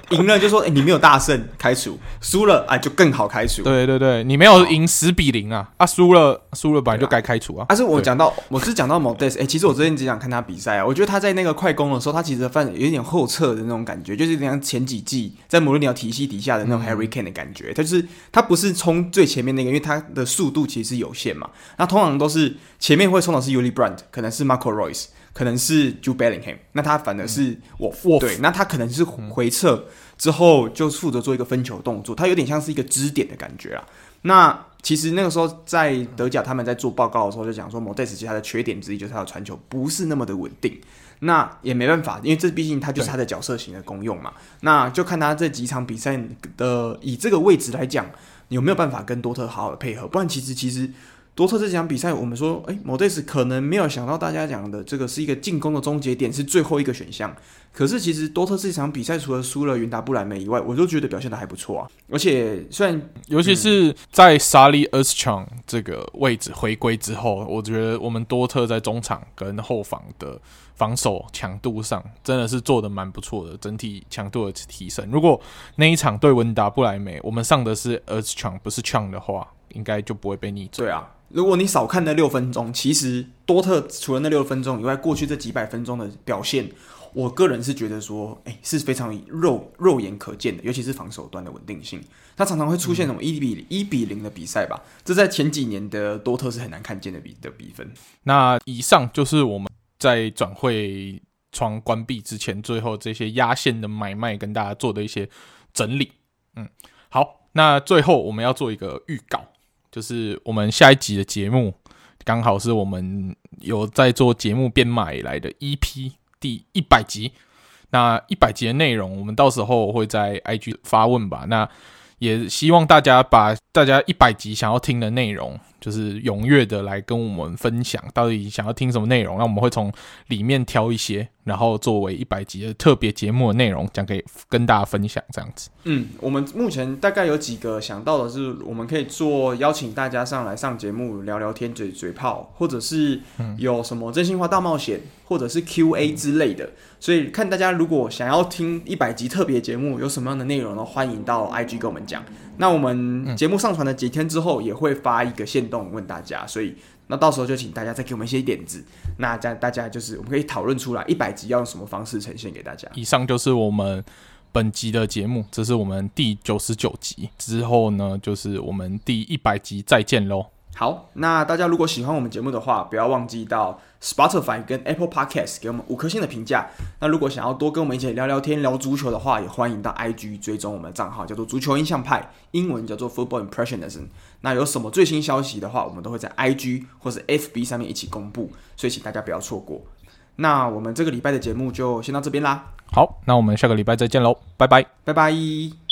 赢了就说：“哎、欸，你没有大胜，开除；输了，啊，就更好开除。”对对对，你没有赢十比零啊！啊，输了，输了，本来就该开除啊。但是我讲到，我是讲到 Modeste，哎，其实我最近只想看他比赛啊。我觉得他在那个快攻的时候，他其实犯有一点后撤的那种感觉，就是像前几季在摩洛尼奥体系底下的那种 Harry Kane 的感觉。他就是他不是冲最前面那个，因为他的速度其实是有限嘛。那通常都是前面会冲的是 Ueli Brandt，可能是 Marco Reus。可能是 Jude Bellingham，那他反而是我、嗯、对，那他可能是回撤之后就负责做一个分球动作，他有点像是一个支点的感觉啊。那其实那个时候在德甲他们在做报告的时候就讲说，Modeste 其实它的缺点之一就是他的传球不是那么的稳定。那也没办法，因为这毕竟他就是他的角色型的功用嘛。那就看他这几场比赛的以这个位置来讲，有没有办法跟多特好好的配合？不然其实其实。多特这场比赛，我们说，哎，Modeste 可能没有想到大家讲的这个是一个进攻的终结点，是最后一个选项。可是其实多特这场比赛除了输了云达不莱梅以外，我都觉得表现的还不错啊。而且虽然，尤其是在 Salih Özcan 这个位置回归之后，我觉得我们多特在中场跟后防的防守强度上真的是做的蛮不错的，整体强度的提升。如果那一场对文达不莱梅，我们上的是厄斯强不是 Can 的话，应该就不会被逆转。对啊。如果你少看那六分钟，其实多特除了那六分钟以外，过去这几百分钟的表现，我个人是觉得说，哎、欸，是非常肉肉眼可见的，尤其是防守端的稳定性，它常常会出现那种一比一比零的比赛吧，这在前几年的多特是很难看见的比的比分。那以上就是我们在转会窗关闭之前，最后这些压线的买卖跟大家做的一些整理。嗯，好，那最后我们要做一个预告。就是我们下一集的节目，刚好是我们有在做节目编码以来的 EP 第一百集。那一百集的内容，我们到时候会在 IG 发问吧。那也希望大家把大家一百集想要听的内容。就是踊跃的来跟我们分享，到底想要听什么内容？那我们会从里面挑一些，然后作为一百集的特别节目的内容，讲给跟大家分享这样子。嗯，我们目前大概有几个想到的是，我们可以做邀请大家上来上节目聊聊天、嘴嘴炮，或者是有什么真心话大冒险，或者是 Q&A 之类的。所以看大家如果想要听一百集特别节目，有什么样的内容呢？欢迎到 IG 跟我们讲。那我们节目上传的几天之后，也会发一个限动问大家，所以那到时候就请大家再给我们一些点子，那这样大家就是我们可以讨论出来一百集要用什么方式呈现给大家。以上就是我们本集的节目，这是我们第九十九集，之后呢就是我们第一百集再见喽。好，那大家如果喜欢我们节目的话，不要忘记到 Spotify 跟 Apple Podcast 给我们五颗星的评价。那如果想要多跟我们一起聊聊天、聊足球的话，也欢迎到 IG 追踪我们的账号，叫做足球印象派，英文叫做 Football Impressionism。那有什么最新消息的话，我们都会在 IG 或是 FB 上面一起公布，所以请大家不要错过。那我们这个礼拜的节目就先到这边啦。好，那我们下个礼拜再见喽，拜拜，拜拜。